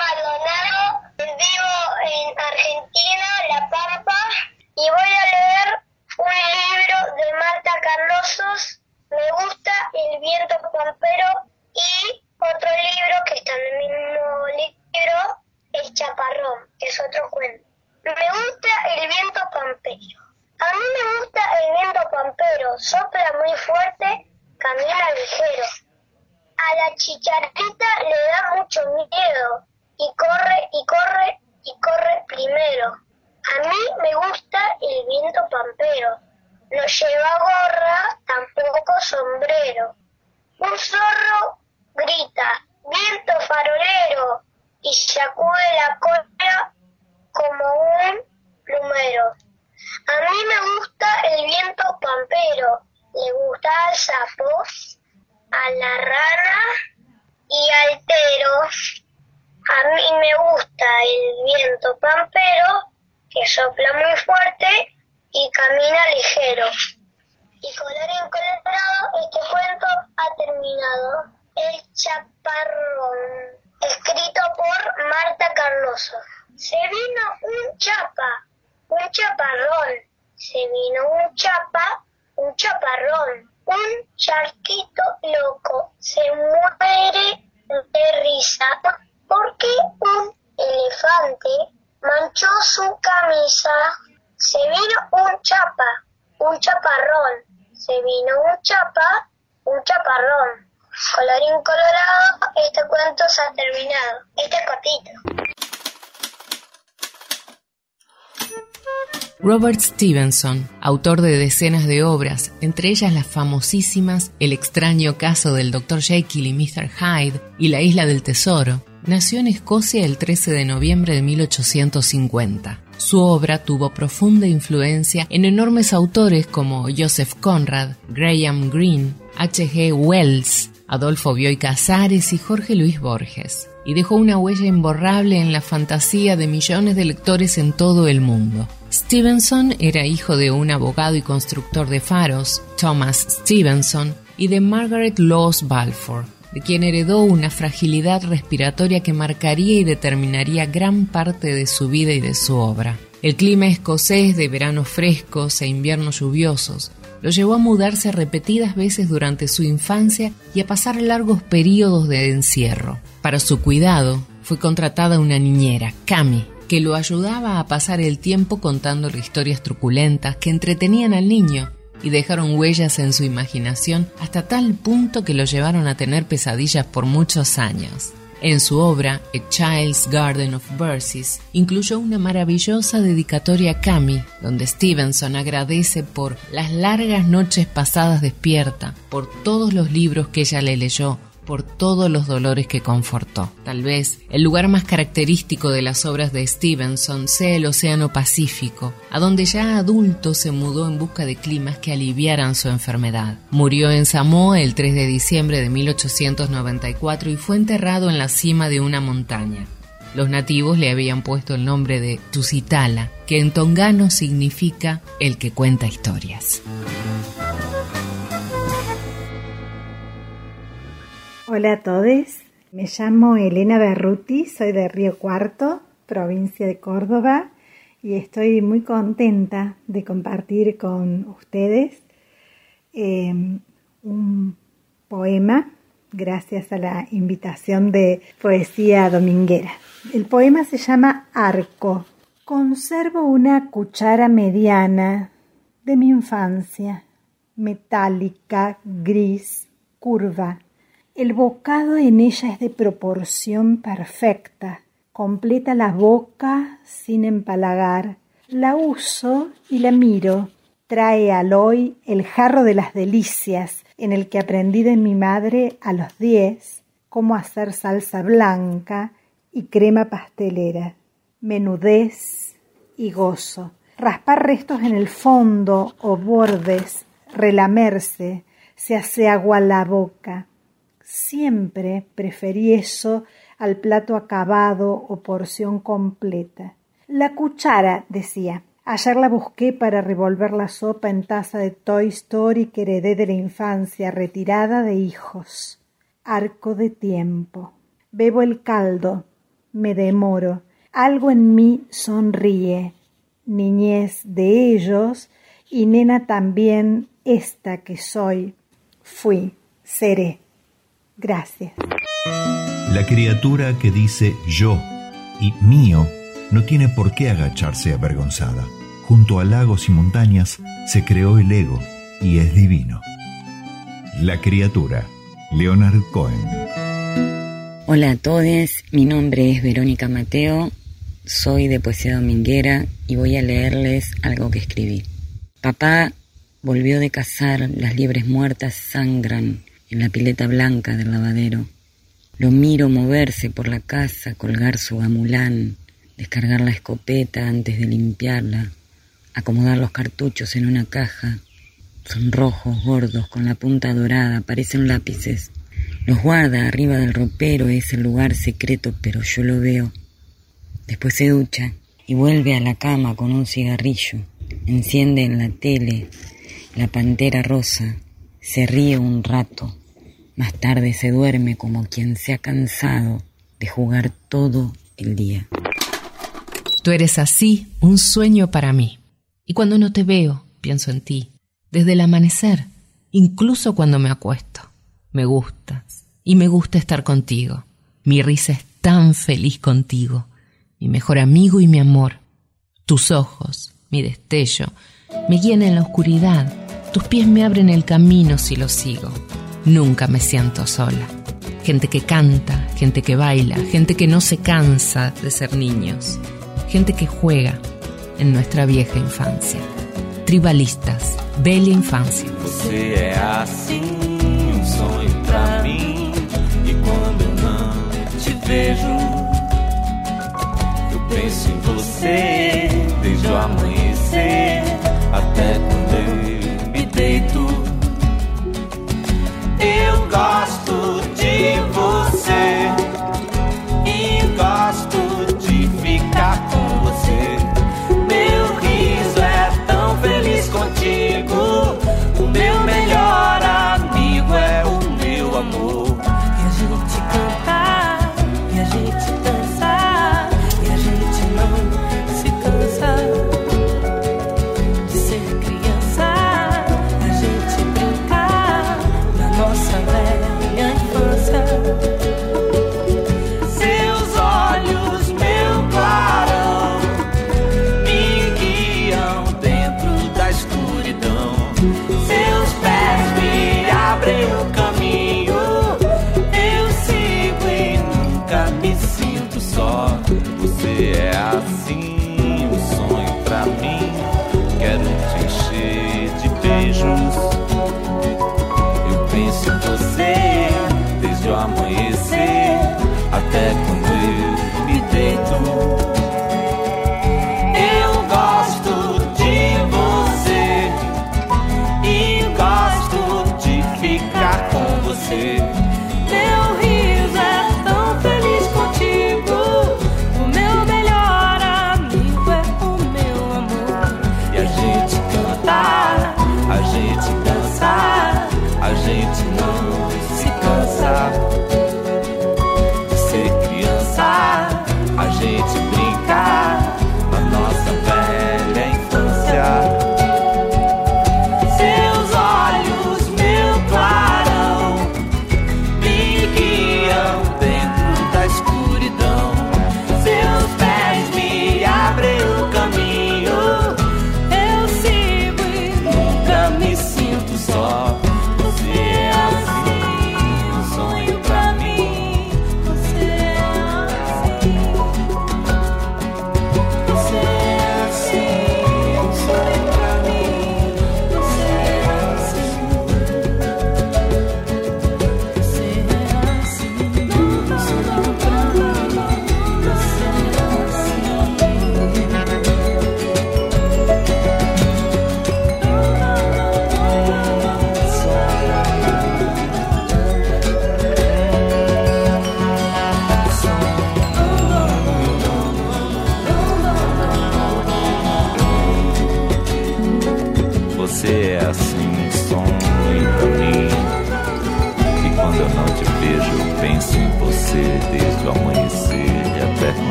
es otro cuento. Me gusta el viento pampero. A mí me gusta el viento pampero, sopla muy fuerte, camina ligero. A la chicharrita le da mucho miedo y corre y corre y corre primero. A mí me gusta el viento pampero, no lleva gorra, tampoco sombrero. Un zorro grita, viento farolero, y sacude la cola como un plumero. A mí me gusta el viento pampero, le gusta al sapo, a la rana y al tero. A mí me gusta el viento pampero que sopla muy fuerte y camina ligero. Y colorín colorado, este cuento ha terminado. El chaparrón, escrito por Marta Carloso. Se vino un chapa, un chaparrón. Se vino un chapa, un chaparrón. Un charquito loco se muere de risa porque un elefante manchó su camisa. Se vino un chapa, un chaparrón. Se vino un chapa, un chaparrón. Colorín colorado, este cuento se ha terminado. Este cortito. Robert Stevenson, autor de decenas de obras, entre ellas las famosísimas El extraño caso del Dr. Jekyll y Mr. Hyde y La isla del tesoro, nació en Escocia el 13 de noviembre de 1850. Su obra tuvo profunda influencia en enormes autores como Joseph Conrad, Graham Greene, H.G. Wells, Adolfo Bioy Casares y Jorge Luis Borges, y dejó una huella imborrable en la fantasía de millones de lectores en todo el mundo. Stevenson era hijo de un abogado y constructor de faros, Thomas Stevenson, y de Margaret Laws Balfour, de quien heredó una fragilidad respiratoria que marcaría y determinaría gran parte de su vida y de su obra. El clima escocés de veranos frescos e inviernos lluviosos lo llevó a mudarse repetidas veces durante su infancia y a pasar largos periodos de encierro. Para su cuidado fue contratada una niñera, Cami, que lo ayudaba a pasar el tiempo contándole historias truculentas que entretenían al niño y dejaron huellas en su imaginación hasta tal punto que lo llevaron a tener pesadillas por muchos años. En su obra, A Child's Garden of Verses, incluyó una maravillosa dedicatoria a Cami, donde Stevenson agradece por las largas noches pasadas despierta, por todos los libros que ella le leyó, por todos los dolores que confortó. Tal vez el lugar más característico de las obras de Stevenson sea el Océano Pacífico, a donde ya adulto se mudó en busca de climas que aliviaran su enfermedad. Murió en Samoa el 3 de diciembre de 1894 y fue enterrado en la cima de una montaña. Los nativos le habían puesto el nombre de Tusitala, que en tongano significa el que cuenta historias. Hola a todos, me llamo Elena Berruti, soy de Río Cuarto, provincia de Córdoba, y estoy muy contenta de compartir con ustedes eh, un poema gracias a la invitación de Poesía Dominguera. El poema se llama Arco. Conservo una cuchara mediana de mi infancia, metálica, gris, curva el bocado en ella es de proporción perfecta, completa la boca sin empalagar. La uso y la miro. Trae al hoy el jarro de las delicias, en el que aprendí de mi madre a los diez cómo hacer salsa blanca y crema pastelera, menudez y gozo. Raspar restos en el fondo o bordes, relamerse, se hace agua la boca Siempre preferí eso al plato acabado o porción completa. La cuchara, decía. Ayer la busqué para revolver la sopa en taza de Toy Story que heredé de la infancia retirada de hijos. Arco de tiempo. Bebo el caldo. Me demoro. Algo en mí sonríe. Niñez de ellos y nena también esta que soy. Fui. Seré. Gracias. La criatura que dice yo y mío no tiene por qué agacharse avergonzada. Junto a lagos y montañas se creó el ego y es divino. La criatura, Leonard Cohen. Hola a todos, mi nombre es Verónica Mateo, soy de Poesía Dominguera y voy a leerles algo que escribí. Papá volvió de cazar, las liebres muertas sangran en la pileta blanca del lavadero. Lo miro moverse por la casa, colgar su gamulán, descargar la escopeta antes de limpiarla, acomodar los cartuchos en una caja. Son rojos, gordos, con la punta dorada, parecen lápices. Los guarda arriba del ropero, es el lugar secreto, pero yo lo veo. Después se ducha y vuelve a la cama con un cigarrillo. Enciende en la tele la pantera rosa, se ríe un rato. Más tarde se duerme como quien se ha cansado de jugar todo el día. Tú eres así, un sueño para mí. Y cuando no te veo, pienso en ti. Desde el amanecer, incluso cuando me acuesto. Me gustas y me gusta estar contigo. Mi risa es tan feliz contigo. Mi mejor amigo y mi amor. Tus ojos, mi destello, me guían en la oscuridad. Tus pies me abren el camino si lo sigo. Nunca me siento sola. Gente que canta, gente que baila, gente que no se cansa de ser niños, gente que juega en nuestra vieja infancia. Tribalistas, bella infancia. Gosto de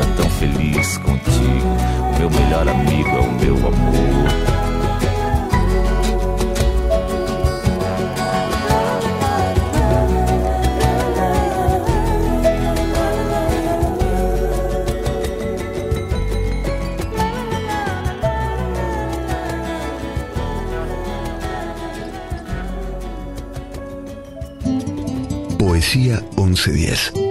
é tão feliz contigo. O meu melhor amigo é o meu amor. Poesía 1110.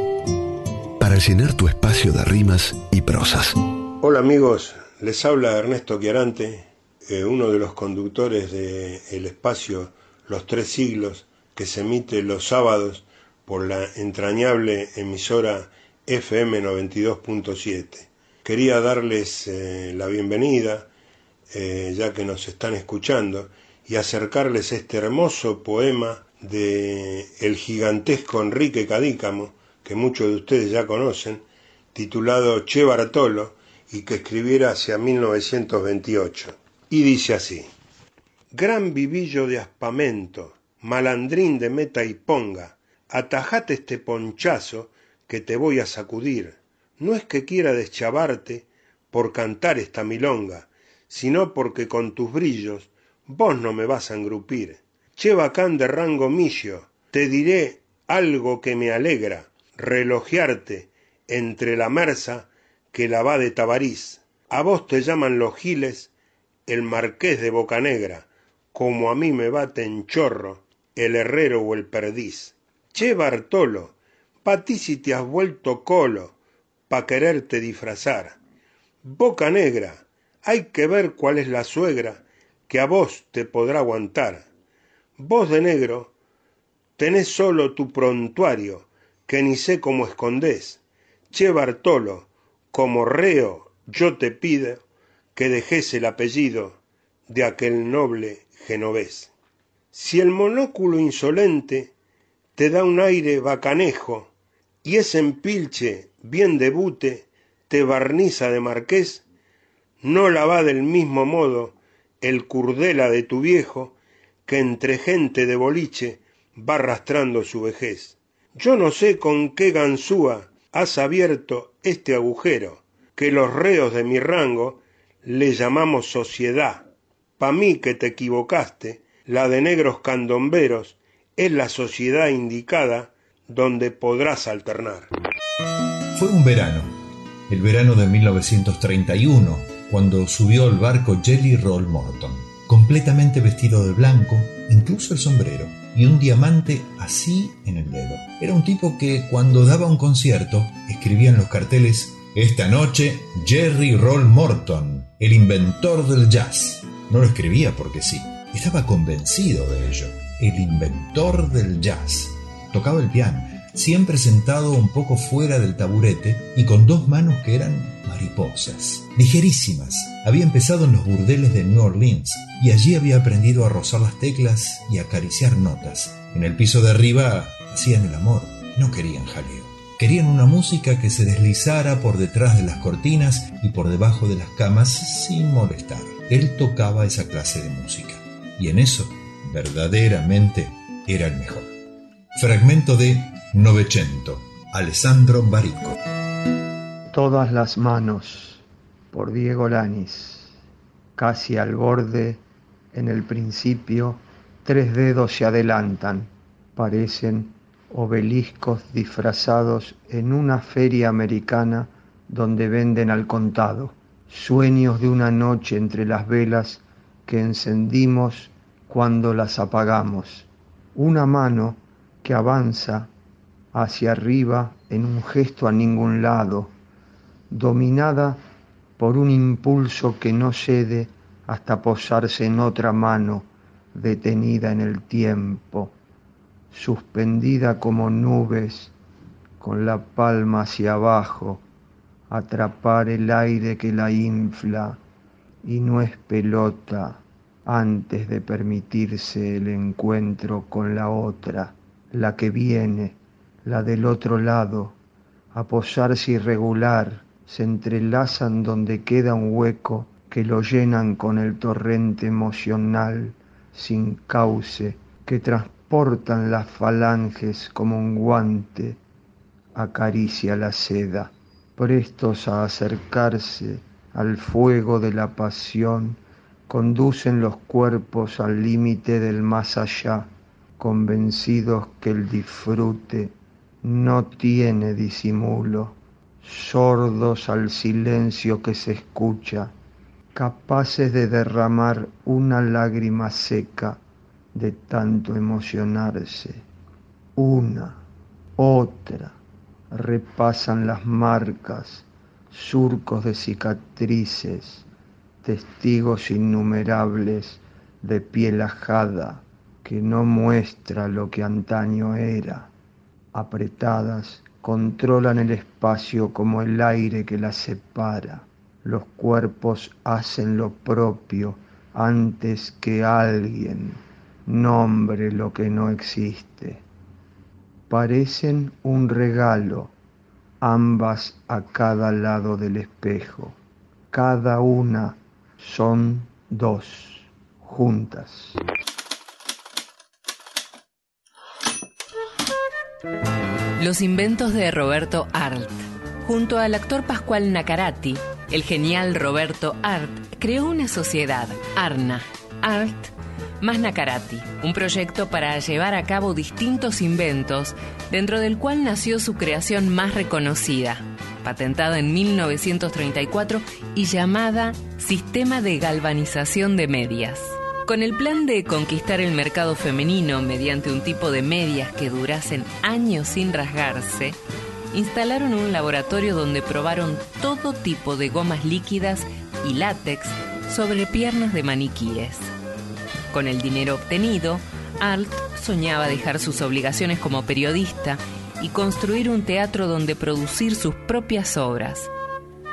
Llenar tu espacio de rimas y prosas. Hola amigos, les habla Ernesto Chiarante, eh, uno de los conductores de El Espacio Los Tres Siglos, que se emite los sábados por la entrañable emisora FM 92.7. Quería darles eh, la bienvenida, eh, ya que nos están escuchando, y acercarles este hermoso poema de el gigantesco Enrique Cadícamo, que muchos de ustedes ya conocen, titulado Che Bartolo, y que escribiera hacia 1928. Y dice así, Gran vivillo de aspamento, malandrín de meta y ponga, atajate este ponchazo que te voy a sacudir. No es que quiera deschavarte por cantar esta milonga, sino porque con tus brillos vos no me vas a engrupir. Che bacán de rango millo, te diré algo que me alegra, relojearte entre la merza que la va de Tabarís. A vos te llaman los giles el marqués de Bocanegra, como a mí me baten chorro el herrero o el perdiz. Che Bartolo, pa ti si te has vuelto colo, pa quererte disfrazar. Boca negra, hay que ver cuál es la suegra que a vos te podrá aguantar. Vos de negro tenés solo tu prontuario, que ni sé cómo escondés. Che Bartolo, como reo yo te pido que dejes el apellido de aquel noble genovés. Si el monóculo insolente te da un aire bacanejo y ese empilche bien debute te barniza de marqués, no la va del mismo modo el curdela de tu viejo que entre gente de boliche va arrastrando su vejez. Yo no sé con qué ganzúa has abierto este agujero, que los reos de mi rango le llamamos sociedad. Pa mí que te equivocaste, la de negros candomberos es la sociedad indicada donde podrás alternar. Fue un verano, el verano de 1931, cuando subió al barco Jelly Roll Morton, completamente vestido de blanco, incluso el sombrero, y un diamante así en el dedo. Era un tipo que cuando daba un concierto escribía en los carteles esta noche, Jerry Roll Morton, el inventor del jazz. No lo escribía porque sí, estaba convencido de ello. El inventor del jazz. Tocaba el piano, siempre sentado un poco fuera del taburete y con dos manos que eran mariposas, ligerísimas. Había empezado en los burdeles de New Orleans y allí había aprendido a rozar las teclas y acariciar notas. En el piso de arriba hacían el amor, no querían jaleo. Querían una música que se deslizara por detrás de las cortinas y por debajo de las camas sin molestar. Él tocaba esa clase de música. Y en eso, verdaderamente, era el mejor. Fragmento de Novecento, Alessandro Barico. Todas las manos, por Diego Lanis, casi al borde, en el principio, tres dedos se adelantan, parecen obeliscos disfrazados en una feria americana donde venden al contado, sueños de una noche entre las velas que encendimos cuando las apagamos, una mano que avanza hacia arriba en un gesto a ningún lado, dominada por un impulso que no cede hasta posarse en otra mano detenida en el tiempo suspendida como nubes, con la palma hacia abajo, atrapar el aire que la infla y no es pelota antes de permitirse el encuentro con la otra, la que viene, la del otro lado, a posarse irregular, se entrelazan donde queda un hueco que lo llenan con el torrente emocional sin cauce que transportan las falanges como un guante, acaricia la seda, prestos a acercarse al fuego de la pasión, conducen los cuerpos al límite del más allá, convencidos que el disfrute no tiene disimulo, sordos al silencio que se escucha, capaces de derramar una lágrima seca de tanto emocionarse. Una, otra. Repasan las marcas, surcos de cicatrices, testigos innumerables de piel ajada que no muestra lo que antaño era. Apretadas, controlan el espacio como el aire que las separa. Los cuerpos hacen lo propio antes que alguien nombre lo que no existe. Parecen un regalo, ambas a cada lado del espejo. Cada una son dos, juntas. Los inventos de Roberto Arlt. Junto al actor Pascual Nacarati, el genial Roberto Arlt creó una sociedad, Arna, Art más Nacarati, un proyecto para llevar a cabo distintos inventos, dentro del cual nació su creación más reconocida, patentada en 1934 y llamada Sistema de Galvanización de Medias. Con el plan de conquistar el mercado femenino mediante un tipo de medias que durasen años sin rasgarse, instalaron un laboratorio donde probaron todo tipo de gomas líquidas y látex sobre piernas de maniquíes. Con el dinero obtenido, Alt soñaba dejar sus obligaciones como periodista y construir un teatro donde producir sus propias obras.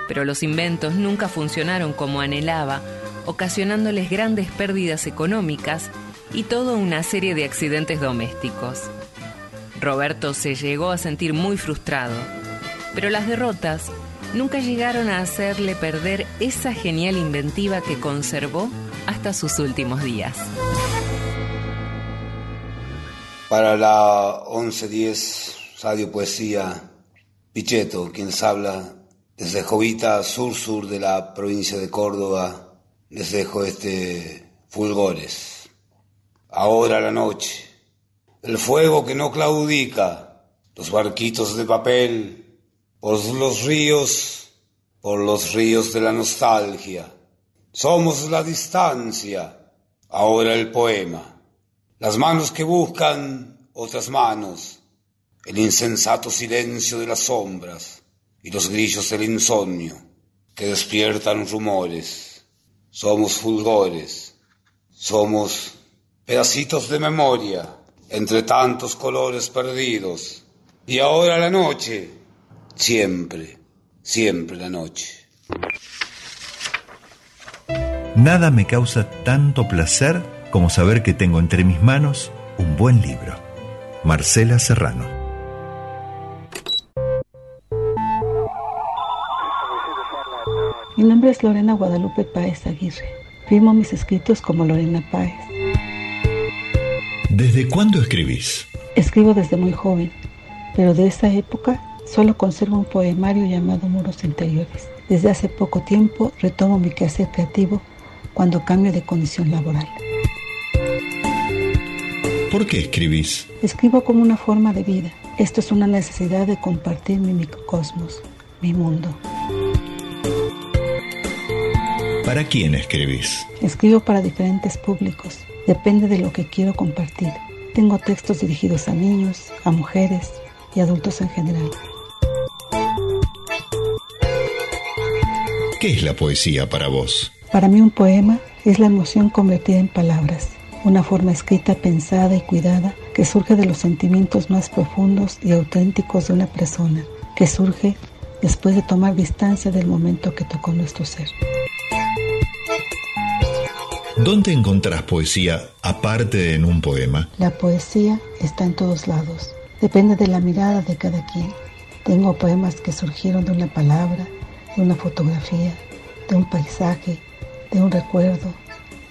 Pero los inventos nunca funcionaron como anhelaba, ocasionándoles grandes pérdidas económicas y toda una serie de accidentes domésticos. Roberto se llegó a sentir muy frustrado, pero las derrotas nunca llegaron a hacerle perder esa genial inventiva que conservó hasta sus últimos días. Para la 1110 Radio Poesía, Pichetto, quien habla desde Jovita, sur-sur de la provincia de Córdoba, les dejo este Fulgores. Ahora la noche, el fuego que no claudica, los barquitos de papel, por los ríos, por los ríos de la nostalgia. Somos la distancia, ahora el poema. Las manos que buscan otras manos, el insensato silencio de las sombras y los grillos del insomnio que despiertan rumores. Somos fulgores, somos pedacitos de memoria entre tantos colores perdidos. Y ahora la noche, siempre, siempre la noche. Nada me causa tanto placer como saber que tengo entre mis manos un buen libro. Marcela Serrano. Mi nombre es Lorena Guadalupe Páez Aguirre. Firmo mis escritos como Lorena Páez. ¿Desde cuándo escribís? Escribo desde muy joven, pero de esa época solo conservo un poemario llamado Muros Interiores. Desde hace poco tiempo retomo mi quehacer creativo cuando cambio de condición laboral. ¿Por qué escribís? Escribo como una forma de vida. Esto es una necesidad de compartir mi microcosmos, mi mundo. ¿Para quién escribís? Escribo para diferentes públicos. Depende de lo que quiero compartir. Tengo textos dirigidos a niños, a mujeres y adultos en general. ¿Qué es la poesía para vos? Para mí un poema es la emoción convertida en palabras, una forma escrita, pensada y cuidada que surge de los sentimientos más profundos y auténticos de una persona, que surge después de tomar distancia del momento que tocó nuestro ser. ¿Dónde encontrás poesía aparte de en un poema? La poesía está en todos lados. Depende de la mirada de cada quien. Tengo poemas que surgieron de una palabra, de una fotografía, de un paisaje, de un recuerdo,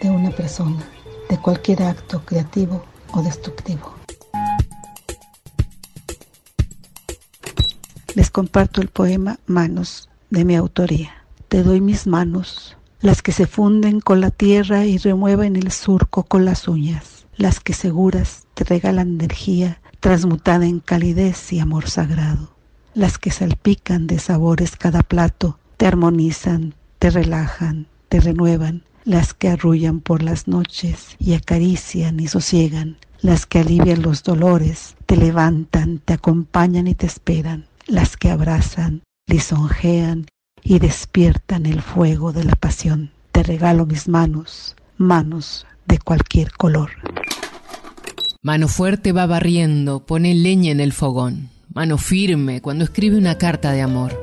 de una persona, de cualquier acto creativo o destructivo. Les comparto el poema Manos de mi autoría. Te doy mis manos, las que se funden con la tierra y remueven el surco con las uñas, las que seguras te regalan energía transmutada en calidez y amor sagrado, las que salpican de sabores cada plato, te armonizan, te relajan, te renuevan, las que arrullan por las noches y acarician y sosiegan, las que alivian los dolores, te levantan, te acompañan y te esperan, las que abrazan, lisonjean y despiertan el fuego de la pasión. Te regalo mis manos, manos de cualquier color. Mano fuerte va barriendo, pone leña en el fogón. Mano firme cuando escribe una carta de amor.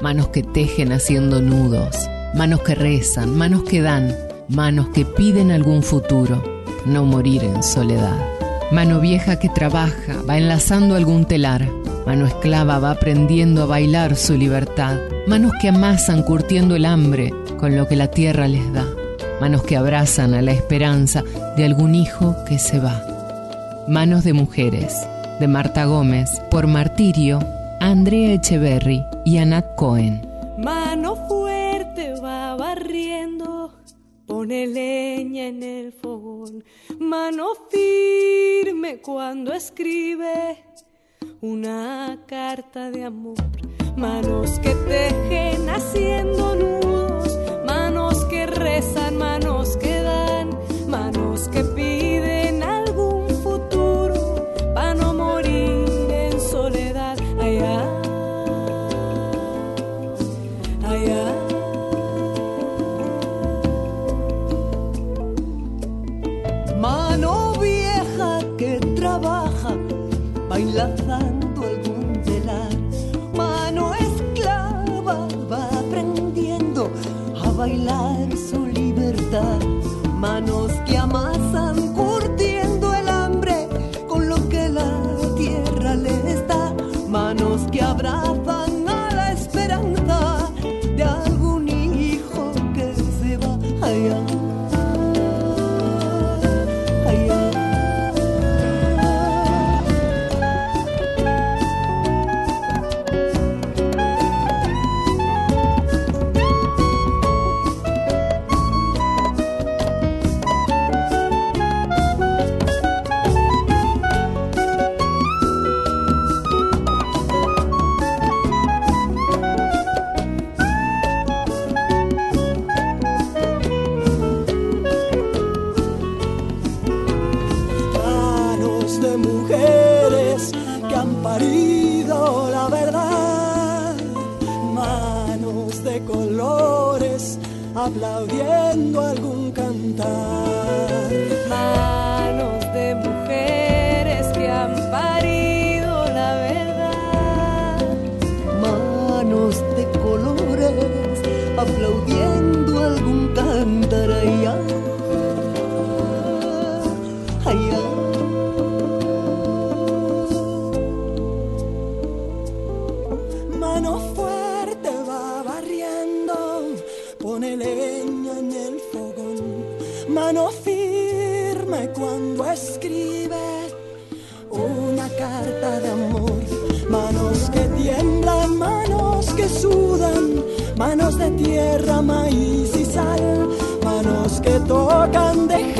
Manos que tejen haciendo nudos. Manos que rezan, manos que dan, manos que piden algún futuro. No morir en soledad. Mano vieja que trabaja, va enlazando algún telar. Mano esclava va aprendiendo a bailar su libertad. Manos que amasan curtiendo el hambre con lo que la tierra les da. Manos que abrazan a la esperanza de algún hijo que se va. Manos de mujeres, de Marta Gómez, por Martirio, Andrea Echeverry y Anat Cohen. Mano fuerte va barriendo, pone leña en el fogón. Mano firme cuando escribe una carta de amor. Manos que tejen haciendo nudos, manos que rezan, manos que dan, manos que piden algún futuro para no morir en soledad. Ay, bailando algún sal. Manos que tocan dejando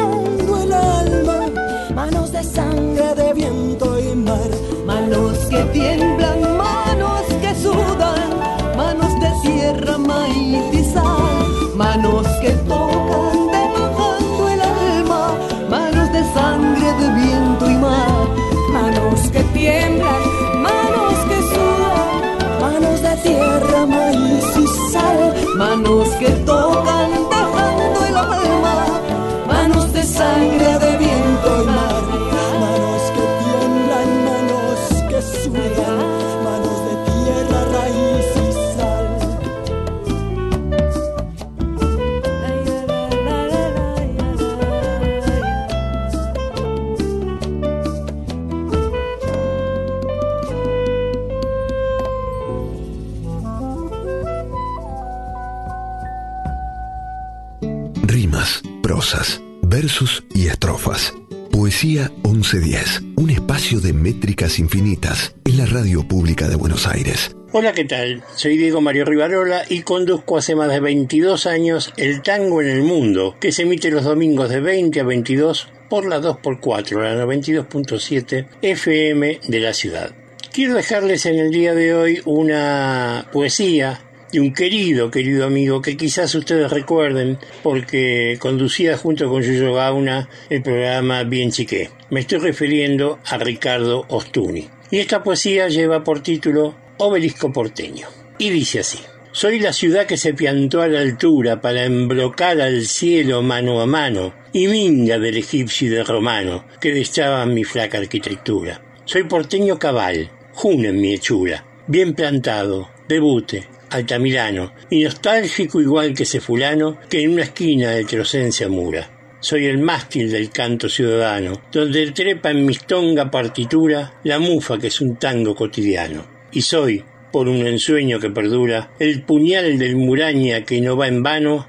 infinitas en la radio pública de Buenos Aires. Hola, ¿qué tal? Soy Diego Mario Rivarola y conduzco hace más de 22 años El Tango en el Mundo, que se emite los domingos de 20 a 22 por la 2x4, la 92.7 FM de la ciudad. Quiero dejarles en el día de hoy una poesía de un querido, querido amigo que quizás ustedes recuerden porque conducía junto con Yuyo Gauna el programa Bien Chiqué. Me estoy refiriendo a Ricardo Ostuni. Y esta poesía lleva por título Obelisco porteño. Y dice así. Soy la ciudad que se piantó a la altura para embrocar al cielo mano a mano, y minga del egipcio y del romano, que dechaban mi flaca arquitectura. Soy porteño cabal, jun en mi hechura, bien plantado, debute, altamirano, y nostálgico igual que ese fulano que en una esquina de Trocense mura. Soy el mástil del canto ciudadano, donde trepa en mistonga partitura la mufa que es un tango cotidiano. Y soy, por un ensueño que perdura, el puñal del muraña que no va en vano,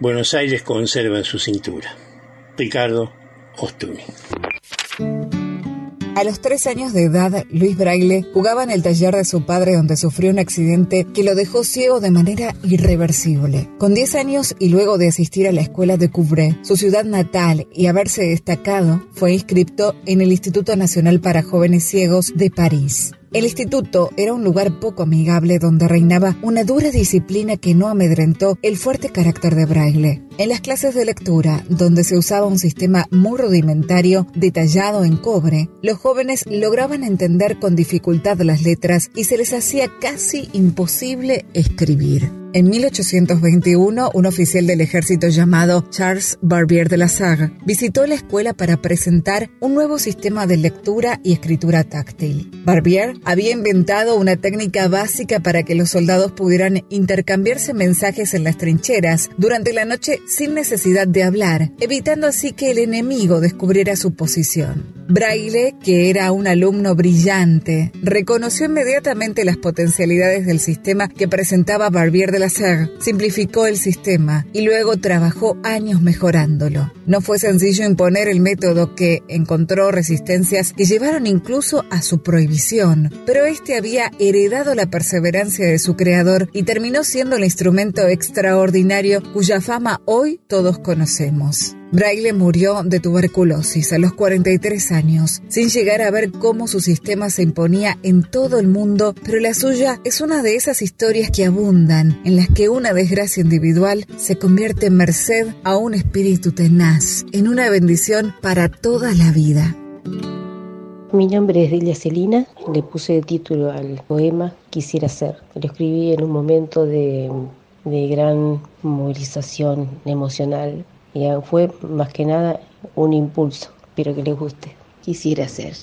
Buenos Aires conserva en su cintura. Ricardo Ostuni. A los tres años de edad, Luis Braille jugaba en el taller de su padre donde sufrió un accidente que lo dejó ciego de manera irreversible. Con 10 años y luego de asistir a la escuela de Couvré, su ciudad natal, y haberse destacado, fue inscripto en el Instituto Nacional para Jóvenes Ciegos de París. El instituto era un lugar poco amigable donde reinaba una dura disciplina que no amedrentó el fuerte carácter de Braille. En las clases de lectura, donde se usaba un sistema muy rudimentario detallado en cobre, los jóvenes lograban entender con dificultad las letras y se les hacía casi imposible escribir. En 1821, un oficial del ejército llamado Charles Barbier de la Salle visitó la escuela para presentar un nuevo sistema de lectura y escritura táctil. Barbier había inventado una técnica básica para que los soldados pudieran intercambiarse mensajes en las trincheras durante la noche sin necesidad de hablar, evitando así que el enemigo descubriera su posición. Braille, que era un alumno brillante, reconoció inmediatamente las potencialidades del sistema que presentaba Barbier de simplificó el sistema y luego trabajó años mejorándolo. No fue sencillo imponer el método que encontró resistencias que llevaron incluso a su prohibición, pero este había heredado la perseverancia de su creador y terminó siendo el instrumento extraordinario cuya fama hoy todos conocemos. Braille murió de tuberculosis a los 43 años, sin llegar a ver cómo su sistema se imponía en todo el mundo, pero la suya es una de esas historias que abundan, en las que una desgracia individual se convierte en merced a un espíritu tenaz, en una bendición para toda la vida. Mi nombre es Delia Celina, le puse de título al poema Quisiera ser. Lo escribí en un momento de, de gran movilización emocional y fue más que nada un impulso, pero que le guste. Quisiera ser,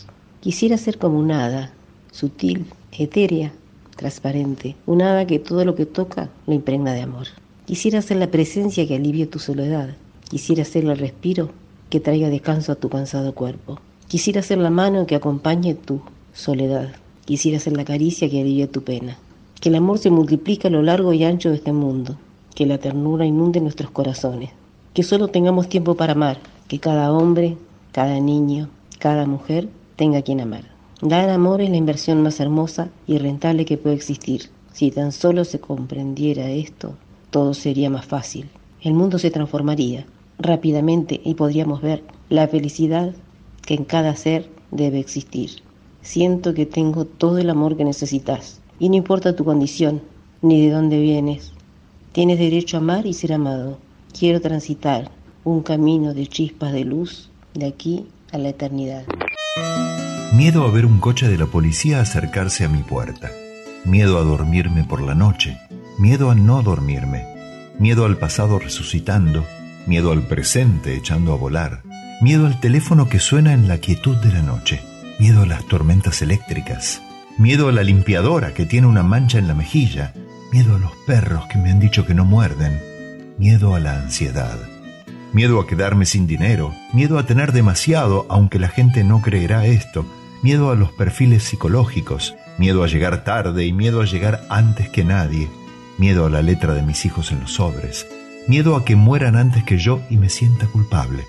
quisiera ser como un hada, sutil, etérea, transparente, un hada que todo lo que toca lo impregna de amor. Quisiera ser la presencia que alivie tu soledad, quisiera ser el respiro que traiga descanso a tu cansado cuerpo. Quisiera ser la mano que acompañe tu soledad, quisiera ser la caricia que alivie tu pena. Que el amor se multiplique a lo largo y ancho de este mundo, que la ternura inunde nuestros corazones, que solo tengamos tiempo para amar, que cada hombre, cada niño, cada mujer tenga quien amar. Dar amor es la inversión más hermosa y rentable que puede existir. Si tan solo se comprendiera esto, todo sería más fácil. El mundo se transformaría rápidamente y podríamos ver la felicidad que en cada ser debe existir. Siento que tengo todo el amor que necesitas y no importa tu condición ni de dónde vienes. Tienes derecho a amar y ser amado. Quiero transitar un camino de chispas de luz de aquí a la eternidad. Miedo a ver un coche de la policía acercarse a mi puerta. Miedo a dormirme por la noche. Miedo a no dormirme. Miedo al pasado resucitando. Miedo al presente echando a volar. Miedo al teléfono que suena en la quietud de la noche. Miedo a las tormentas eléctricas. Miedo a la limpiadora que tiene una mancha en la mejilla. Miedo a los perros que me han dicho que no muerden. Miedo a la ansiedad. Miedo a quedarme sin dinero. Miedo a tener demasiado, aunque la gente no creerá esto. Miedo a los perfiles psicológicos. Miedo a llegar tarde y miedo a llegar antes que nadie. Miedo a la letra de mis hijos en los sobres. Miedo a que mueran antes que yo y me sienta culpable.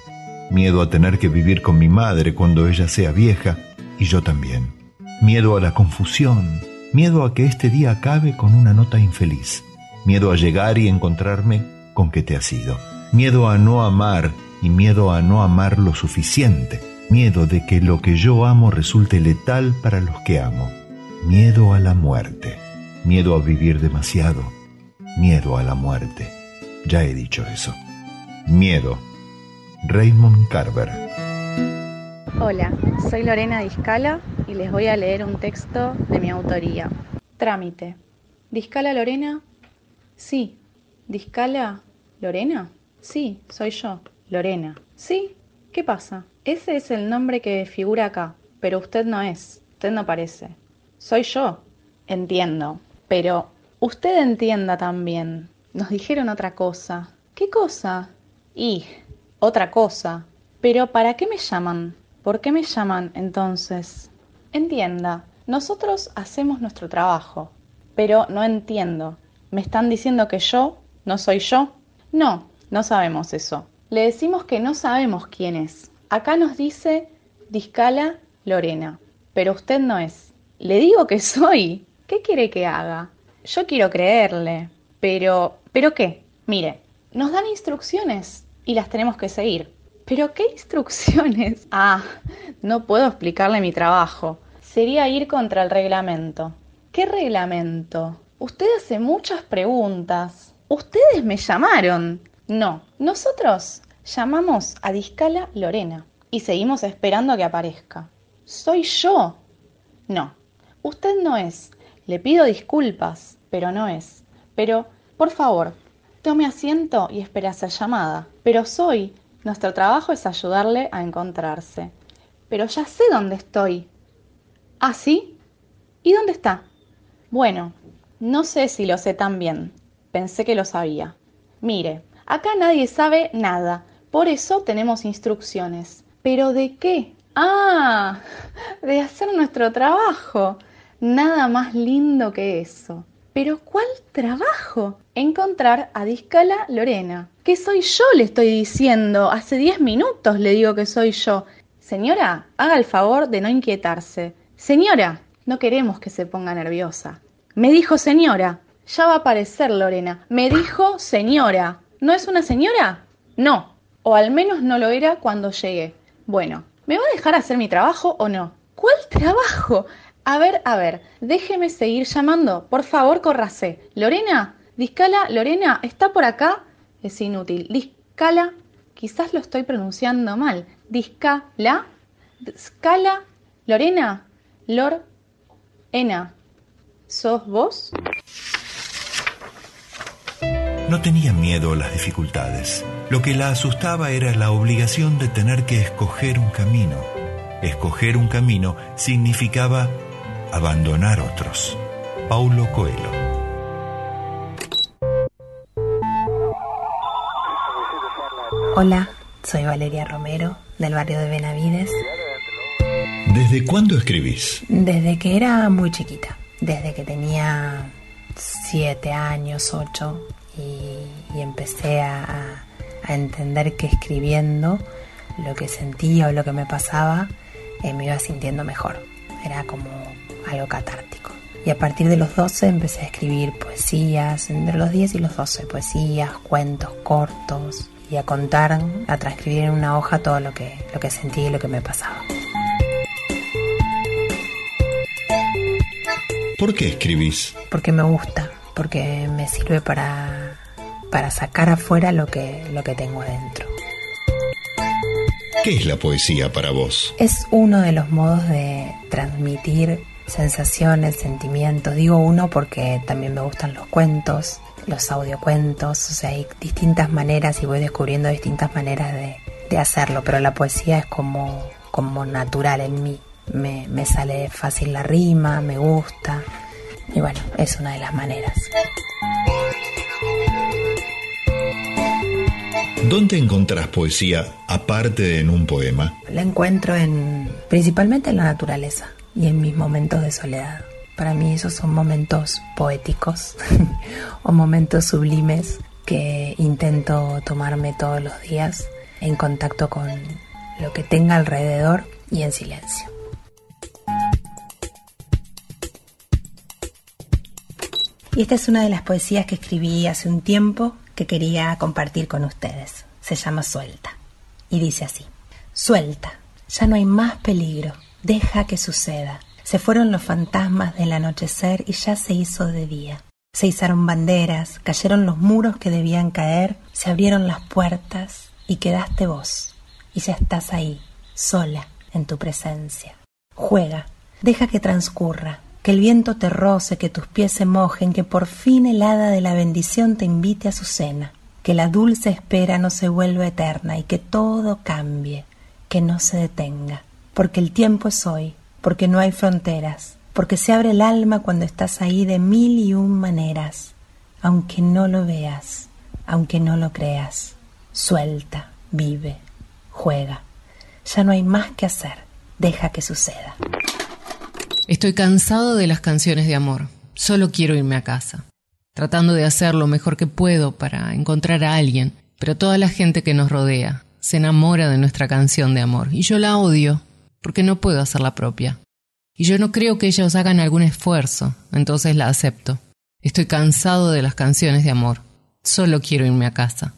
Miedo a tener que vivir con mi madre cuando ella sea vieja y yo también. Miedo a la confusión. Miedo a que este día acabe con una nota infeliz. Miedo a llegar y encontrarme con que te has ido. Miedo a no amar y miedo a no amar lo suficiente. Miedo de que lo que yo amo resulte letal para los que amo. Miedo a la muerte. Miedo a vivir demasiado. miedo a la muerte. Ya he dicho eso. Miedo. Raymond Carver. Hola, soy Lorena Discala y les voy a leer un texto de mi autoría. Trámite. ¿Discala Lorena? Sí. ¿Discala Lorena? Sí, soy yo, Lorena. Sí, ¿qué pasa? Ese es el nombre que figura acá, pero usted no es, usted no parece. Soy yo. Entiendo, pero usted entienda también. Nos dijeron otra cosa. ¿Qué cosa? Y, otra cosa. Pero ¿para qué me llaman? ¿Por qué me llaman entonces? Entienda, nosotros hacemos nuestro trabajo, pero no entiendo. ¿Me están diciendo que yo no soy yo? No, no sabemos eso. Le decimos que no sabemos quién es. Acá nos dice Discala Lorena, pero usted no es. Le digo que soy. ¿Qué quiere que haga? Yo quiero creerle. Pero, ¿pero qué? Mire, nos dan instrucciones y las tenemos que seguir. ¿Pero qué instrucciones? (laughs) Ah, no puedo explicarle mi trabajo. Sería ir contra el reglamento. ¿Qué reglamento? Usted hace muchas preguntas. Ustedes me llamaron. No, nosotros llamamos a Discala Lorena y seguimos esperando a que aparezca. Soy yo. No, usted no es. Le pido disculpas, pero no es. Pero, por favor, tome asiento y espere esa llamada. Pero soy. Nuestro trabajo es ayudarle a encontrarse. Pero ya sé dónde estoy. ¿Ah, sí? ¿Y dónde está? Bueno, no sé si lo sé tan bien. Pensé que lo sabía. Mire, acá nadie sabe nada. Por eso tenemos instrucciones. ¿Pero de qué? Ah, (laughs) de hacer nuestro trabajo. Nada más lindo que eso. Pero ¿cuál trabajo? Encontrar a Discala Lorena. Que soy yo, le estoy diciendo. Hace diez minutos le digo que soy yo. Señora, haga el favor de no inquietarse. Señora, no queremos que se ponga nerviosa. Me dijo señora. Ya va a aparecer Lorena. Me dijo señora. ¿No es una señora? No. O al menos no lo era cuando llegué. Bueno, ¿me va a dejar hacer mi trabajo o no? ¿Cuál trabajo? A ver, a ver, déjeme seguir llamando. Por favor, córrase. Lorena, Discala, Lorena, ¿está por acá? Es inútil. Discala, quizás lo estoy pronunciando mal. Discala, Discala, Lorena, Lor, Ena. ¿Sos vos? No tenía miedo a las dificultades. Lo que la asustaba era la obligación de tener que escoger un camino. Escoger un camino significaba abandonar otros. Paulo Coelho. Hola, soy Valeria Romero, del barrio de Benavides. ¿Desde cuándo escribís? Desde que era muy chiquita, desde que tenía siete años, ocho, y, y empecé a, a, entender que escribiendo lo que sentía o lo que me pasaba, eh, me iba sintiendo mejor. Era como algo catártico. Y a partir de los 12 empecé a escribir poesías, entre los 10 y los 12, poesías, cuentos cortos, y a contar, a transcribir en una hoja todo lo que, lo que sentí y lo que me pasaba. ¿Por qué escribís? Porque me gusta, porque me sirve para, para sacar afuera lo que, lo que tengo adentro. ¿Qué es la poesía para vos? Es uno de los modos de transmitir sensaciones, sentimientos. Digo uno porque también me gustan los cuentos, los audiocuentos, o sea, hay distintas maneras y voy descubriendo distintas maneras de, de hacerlo, pero la poesía es como, como natural en mí. Me, me sale fácil la rima, me gusta y bueno, es una de las maneras. ¿Dónde encontrás poesía aparte de en un poema? La encuentro en principalmente en la naturaleza y en mis momentos de soledad. Para mí esos son momentos poéticos (laughs) o momentos sublimes que intento tomarme todos los días en contacto con lo que tenga alrededor y en silencio. Y esta es una de las poesías que escribí hace un tiempo que quería compartir con ustedes. Se llama Suelta. Y dice así. Suelta. Ya no hay más peligro. Deja que suceda. Se fueron los fantasmas del anochecer y ya se hizo de día. Se izaron banderas, cayeron los muros que debían caer, se abrieron las puertas y quedaste vos. Y ya estás ahí, sola, en tu presencia. Juega, deja que transcurra, que el viento te roce, que tus pies se mojen, que por fin el hada de la bendición te invite a su cena, que la dulce espera no se vuelva eterna y que todo cambie, que no se detenga, porque el tiempo es hoy, porque no hay fronteras, porque se abre el alma cuando estás ahí de mil y un maneras, aunque no lo veas, aunque no lo creas, suelta, vive, juega. Ya no hay más que hacer, deja que suceda. Estoy cansado de las canciones de amor. Solo quiero irme a casa. Tratando de hacer lo mejor que puedo para encontrar a alguien, pero toda la gente que nos rodea se enamora de nuestra canción de amor y yo la odio porque no puedo hacer la propia. Y yo no creo que ellos hagan algún esfuerzo, entonces la acepto. Estoy cansado de las canciones de amor. Solo quiero irme a casa.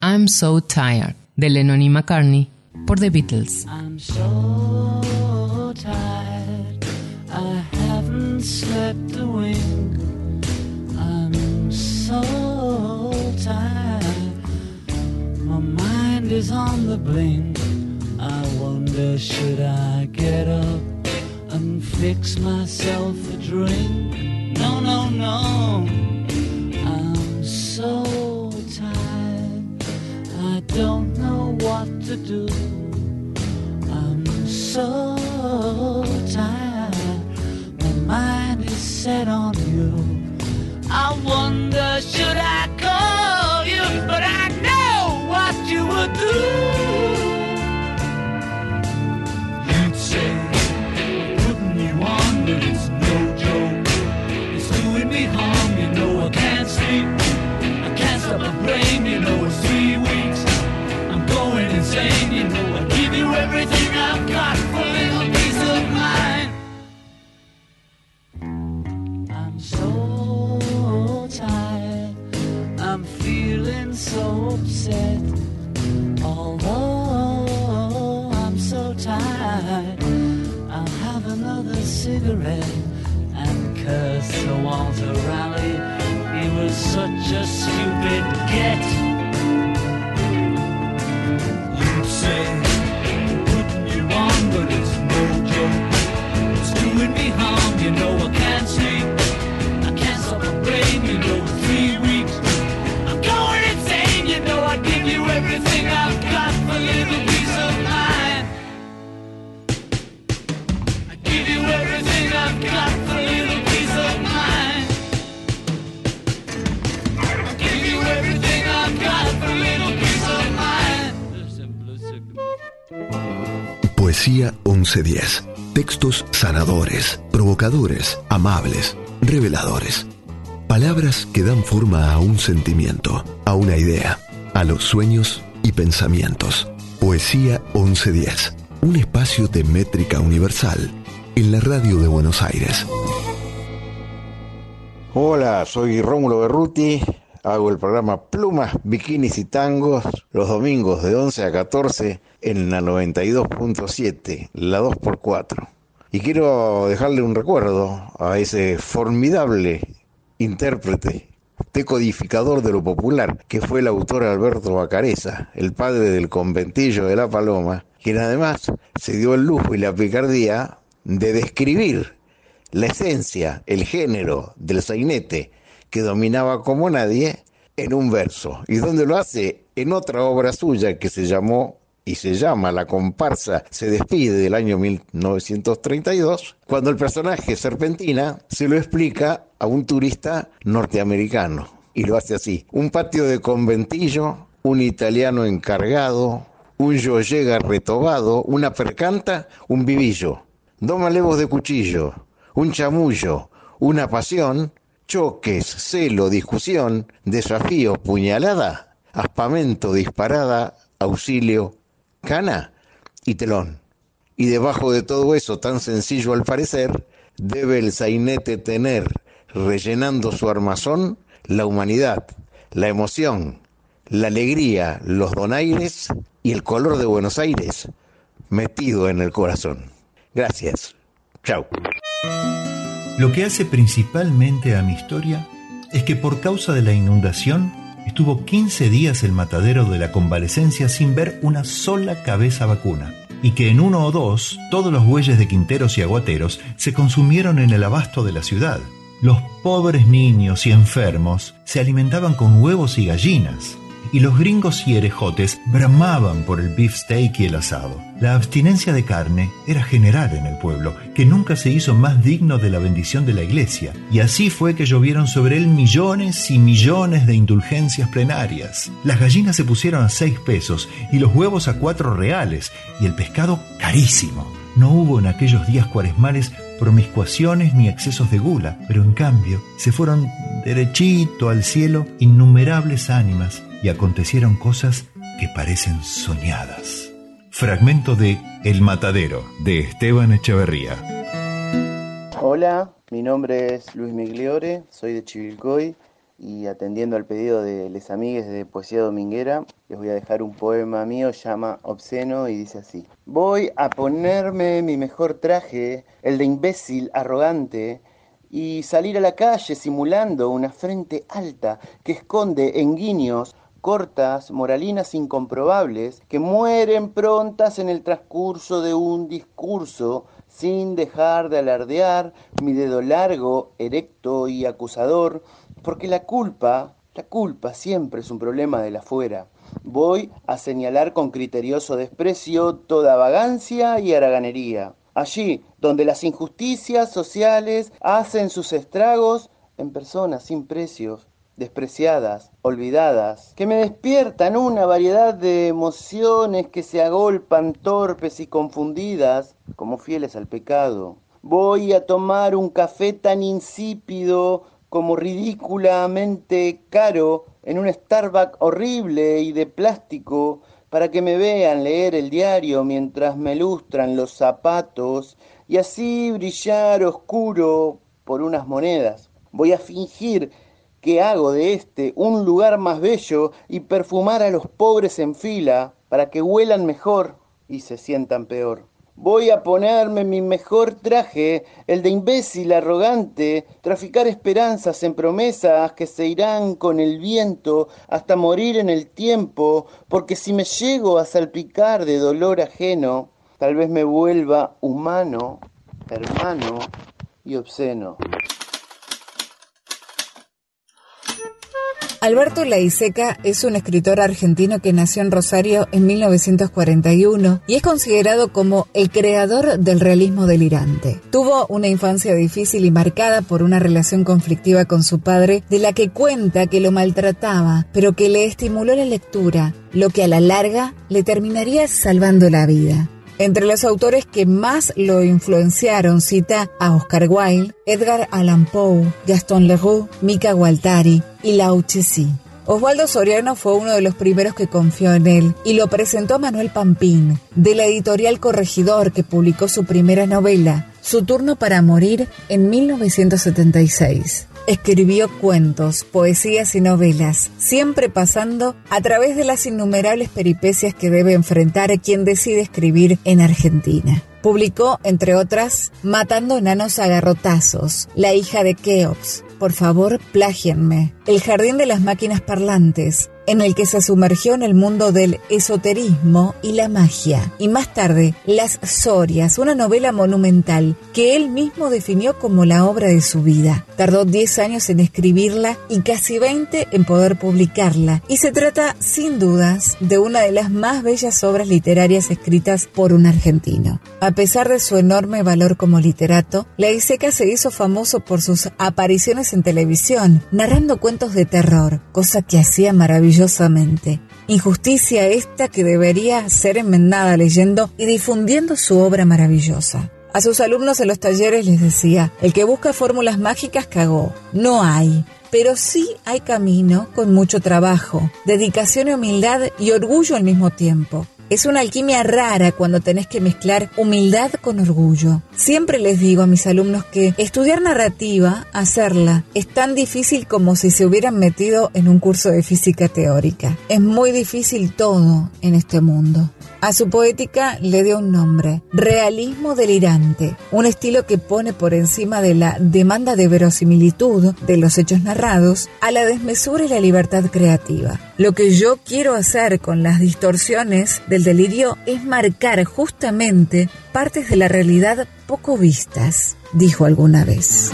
I'm So Tired, de Lennon y McCartney, por The Beatles. I'm so tired, slept a. I'm so tired, my mind is on the blink. I wonder, should I get up and fix myself a drink? No, no, no, I'm so tired, I don't know what to do. I'm so tired. Mind is set on you. I wonder should I call you, but I know what you would do. You'd say putting you on, but it's no joke. It's doing me harm, you know I can't sleep. I can't stop my brain, you know it's three weeks. I'm going insane, you know I give you everything so upset. Although I'm so tired, I'll have another cigarette and curse Sir Walter Raleigh. He was such a stupid get. 1110. Textos sanadores, provocadores, amables, reveladores. Palabras que dan forma a un sentimiento, a una idea, a los sueños y pensamientos. Poesía 1110. Un espacio de métrica universal en la radio de Buenos Aires. Hola, soy Rómulo Berruti. Hago el programa Plumas, Bikinis y Tangos los domingos de 11 a 14 en la 92.7, la 2x4. Y quiero dejarle un recuerdo a ese formidable intérprete, decodificador de lo popular, que fue el autor Alberto Bacareza, el padre del conventillo de La Paloma, quien además se dio el lujo y la picardía de describir la esencia, el género del sainete que dominaba como nadie en un verso. ¿Y donde lo hace? En otra obra suya que se llamó y se llama La comparsa se despide del año 1932, cuando el personaje Serpentina se lo explica a un turista norteamericano. Y lo hace así. Un patio de conventillo, un italiano encargado, un yo llega retobado, una percanta, un vivillo, dos malevos de cuchillo, un chamullo, una pasión, choques, celo, discusión, desafío, puñalada, aspamento, disparada, auxilio, cana y telón. Y debajo de todo eso, tan sencillo al parecer, debe el sainete tener, rellenando su armazón, la humanidad, la emoción, la alegría, los donaires y el color de Buenos Aires metido en el corazón. Gracias. Chao. Lo que hace principalmente a mi historia es que por causa de la inundación estuvo 15 días el matadero de la convalecencia sin ver una sola cabeza vacuna y que en uno o dos todos los bueyes de quinteros y aguateros se consumieron en el abasto de la ciudad. Los pobres niños y enfermos se alimentaban con huevos y gallinas, y los gringos y herejotes bramaban por el beefsteak y el asado. La abstinencia de carne era general en el pueblo, que nunca se hizo más digno de la bendición de la iglesia, y así fue que llovieron sobre él millones y millones de indulgencias plenarias. Las gallinas se pusieron a seis pesos y los huevos a cuatro reales, y el pescado carísimo. No hubo en aquellos días cuaresmales promiscuaciones ni excesos de gula, pero en cambio se fueron derechito al cielo innumerables ánimas y acontecieron cosas que parecen soñadas. Fragmento de El Matadero de Esteban Echeverría. Hola, mi nombre es Luis Migliore, soy de Chivilcoy y atendiendo al pedido de les amigues de Poesía Dominguera, les voy a dejar un poema mío, llama Obsceno y dice así. Voy a ponerme mi mejor traje, el de imbécil arrogante, y salir a la calle simulando una frente alta que esconde en guiños cortas, moralinas incomprobables, que mueren prontas en el transcurso de un discurso, sin dejar de alardear mi dedo largo, erecto y acusador, porque la culpa, la culpa siempre es un problema de la afuera. Voy a señalar con criterioso desprecio toda vagancia y haraganería. Allí donde las injusticias sociales hacen sus estragos en personas sin precios, despreciadas, olvidadas, que me despiertan una variedad de emociones que se agolpan torpes y confundidas, como fieles al pecado. Voy a tomar un café tan insípido como ridículamente caro en un Starbucks horrible y de plástico para que me vean leer el diario mientras me lustran los zapatos y así brillar oscuro por unas monedas. Voy a fingir que hago de este un lugar más bello y perfumar a los pobres en fila para que huelan mejor y se sientan peor. Voy a ponerme mi mejor traje, el de imbécil arrogante, traficar esperanzas en promesas que se irán con el viento hasta morir en el tiempo, porque si me llego a salpicar de dolor ajeno, tal vez me vuelva humano, hermano y obsceno. Alberto Laiseca es un escritor argentino que nació en Rosario en 1941 y es considerado como el creador del realismo delirante. Tuvo una infancia difícil y marcada por una relación conflictiva con su padre, de la que cuenta que lo maltrataba, pero que le estimuló la lectura, lo que a la larga le terminaría salvando la vida. Entre los autores que más lo influenciaron cita a Oscar Wilde, Edgar Allan Poe, Gaston Leroux, Mika Gualtari y Lao Tzu. Osvaldo Soriano fue uno de los primeros que confió en él y lo presentó a Manuel Pampín, de la editorial Corregidor, que publicó su primera novela, Su turno para morir, en 1976. Escribió cuentos, poesías y novelas, siempre pasando a través de las innumerables peripecias que debe enfrentar quien decide escribir en Argentina. Publicó, entre otras, Matando enanos a garrotazos, La hija de Keops, Por favor, plágienme, El jardín de las máquinas parlantes, en el que se sumergió en el mundo del esoterismo y la magia. Y más tarde, Las Sorias, una novela monumental que él mismo definió como la obra de su vida. Tardó 10 años en escribirla y casi 20 en poder publicarla. Y se trata, sin dudas, de una de las más bellas obras literarias escritas por un argentino. A pesar de su enorme valor como literato, La Iseca se hizo famoso por sus apariciones en televisión, narrando cuentos de terror, cosa que hacía maravillosamente. Injusticia esta que debería ser enmendada leyendo y difundiendo su obra maravillosa. A sus alumnos en los talleres les decía, el que busca fórmulas mágicas cagó. No hay. Pero sí hay camino con mucho trabajo, dedicación y humildad y orgullo al mismo tiempo. Es una alquimia rara cuando tenés que mezclar humildad con orgullo. Siempre les digo a mis alumnos que estudiar narrativa, hacerla, es tan difícil como si se hubieran metido en un curso de física teórica. Es muy difícil todo en este mundo. A su poética le dio un nombre, realismo delirante, un estilo que pone por encima de la demanda de verosimilitud de los hechos narrados a la desmesura y la libertad creativa. Lo que yo quiero hacer con las distorsiones del delirio es marcar justamente partes de la realidad poco vistas, dijo alguna vez.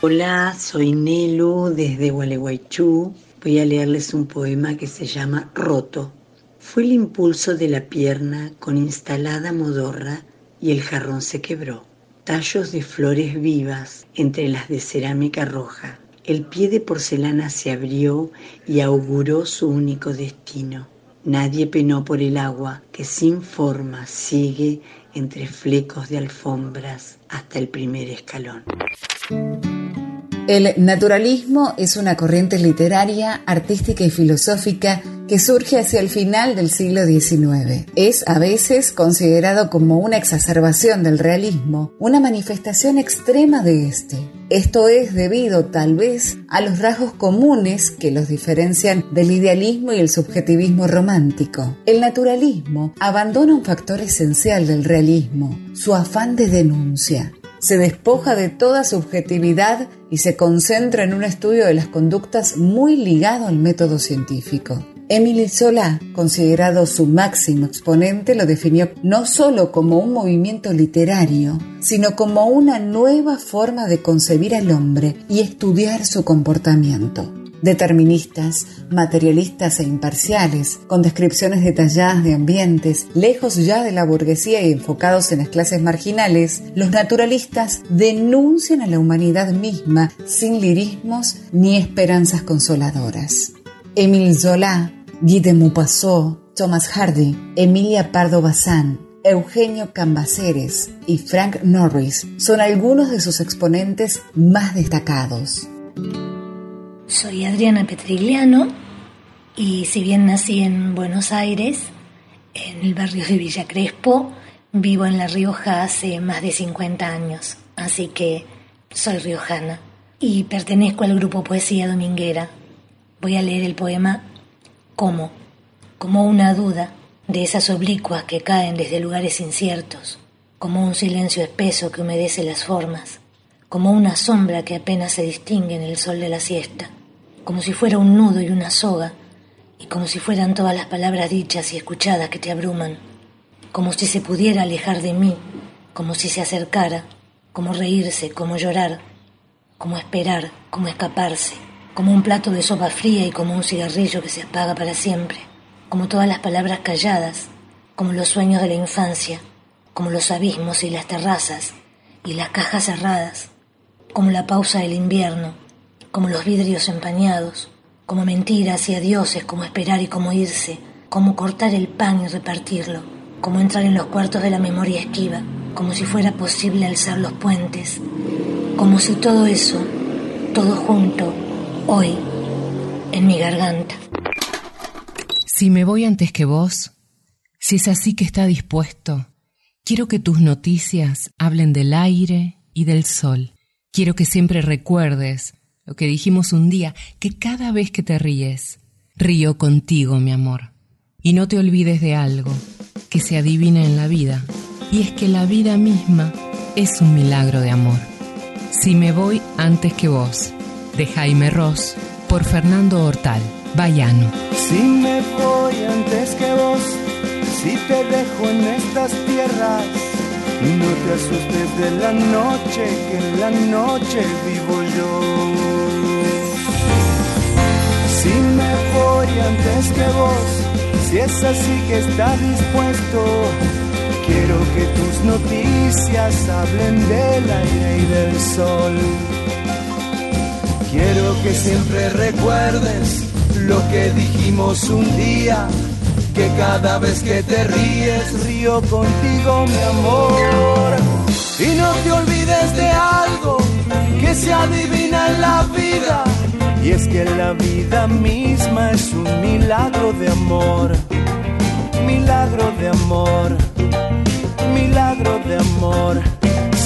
Hola, soy Nelu desde Gualeguaychú. Voy a leerles un poema que se llama Roto. Fue el impulso de la pierna con instalada modorra y el jarrón se quebró. Tallos de flores vivas entre las de cerámica roja. El pie de porcelana se abrió y auguró su único destino. Nadie penó por el agua que sin forma sigue entre flecos de alfombras hasta el primer escalón. El naturalismo es una corriente literaria, artística y filosófica que surge hacia el final del siglo XIX. Es a veces considerado como una exacerbación del realismo, una manifestación extrema de este. Esto es debido tal vez a los rasgos comunes que los diferencian del idealismo y el subjetivismo romántico. El naturalismo abandona un factor esencial del realismo, su afán de denuncia se despoja de toda subjetividad y se concentra en un estudio de las conductas muy ligado al método científico. Émile Zola, considerado su máximo exponente, lo definió no solo como un movimiento literario, sino como una nueva forma de concebir al hombre y estudiar su comportamiento deterministas, materialistas e imparciales, con descripciones detalladas de ambientes, lejos ya de la burguesía y enfocados en las clases marginales, los naturalistas denuncian a la humanidad misma sin lirismos ni esperanzas consoladoras. Émile Zola, Guy de Maupassant, Thomas Hardy, Emilia Pardo Bazán, Eugenio Cambaceres y Frank Norris son algunos de sus exponentes más destacados. Soy Adriana Petrigliano y si bien nací en Buenos Aires, en el barrio de Villa Crespo, vivo en La Rioja hace más de 50 años, así que soy riojana y pertenezco al grupo Poesía Dominguera. Voy a leer el poema Como, como una duda de esas oblicuas que caen desde lugares inciertos, como un silencio espeso que humedece las formas, como una sombra que apenas se distingue en el sol de la siesta, como si fuera un nudo y una soga, y como si fueran todas las palabras dichas y escuchadas que te abruman, como si se pudiera alejar de mí, como si se acercara, como reírse, como llorar, como esperar, como escaparse, como un plato de sopa fría y como un cigarrillo que se apaga para siempre, como todas las palabras calladas, como los sueños de la infancia, como los abismos y las terrazas y las cajas cerradas, como la pausa del invierno, como los vidrios empañados, como mentiras y adioses, como esperar y como irse, como cortar el pan y repartirlo, como entrar en los cuartos de la memoria esquiva, como si fuera posible alzar los puentes, como si todo eso, todo junto, hoy, en mi garganta. Si me voy antes que vos, si es así que está dispuesto, quiero que tus noticias hablen del aire y del sol. Quiero que siempre recuerdes lo que dijimos un día, que cada vez que te ríes, río contigo, mi amor. Y no te olvides de algo que se adivina en la vida, y es que la vida misma es un milagro de amor. Si me voy antes que vos, de Jaime Ross, por Fernando Hortal, Bayano. Si me voy antes que vos, si te dejo en estas tierras, no te asustes de la noche, que en la noche vivo yo. Si me voy antes que vos, si es así que está dispuesto, quiero que tus noticias hablen del aire y del sol. Quiero que siempre recuerdes lo que dijimos un día, que cada vez que te ríes río contigo mi amor. Y no te olvides de algo que se adivina en la vida, y es que la vida misma es un milagro de amor. milagro de amor, milagro de amor.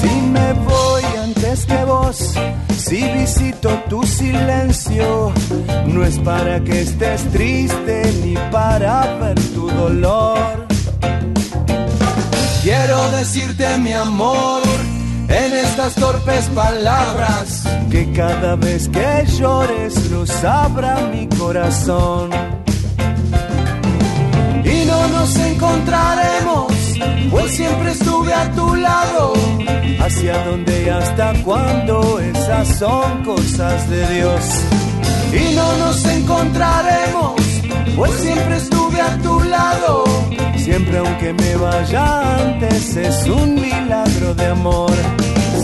Si me voy antes que vos, si visito tu silencio, no es para que estés triste ni para ver tu dolor. Quiero decirte mi amor en estas torpes palabras que cada vez que llores lo sabrá mi corazón. Y no nos encontraremos, pues siempre estuve a tu lado. Hacia dónde y hasta cuándo, esas son cosas de Dios. Y no nos encontraremos, pues siempre estuve a tu lado. Siempre aunque me vaya antes, es un milagro de amor.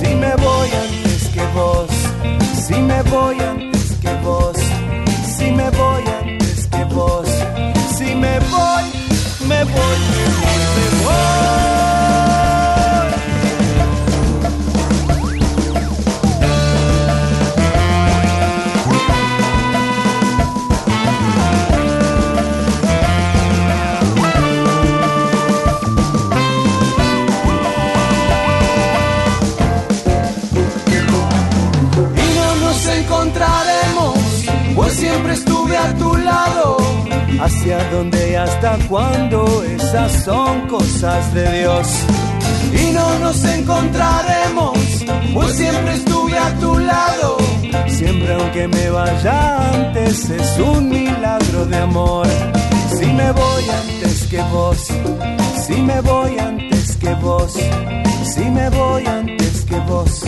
Si me voy antes que vos, si me voy antes que vos, si me voy antes que vos, si me voy, me voy, me voy, y no nos encontraremos, pues siempre estuve a tu lado. Hacia dónde y hasta cuándo, esas son cosas de Dios. Y no nos encontraremos, pues siempre estuve a tu lado. Siempre aunque me vaya antes, es un milagro de amor. Si me voy antes que vos, si me voy antes que vos, si me voy antes que vos.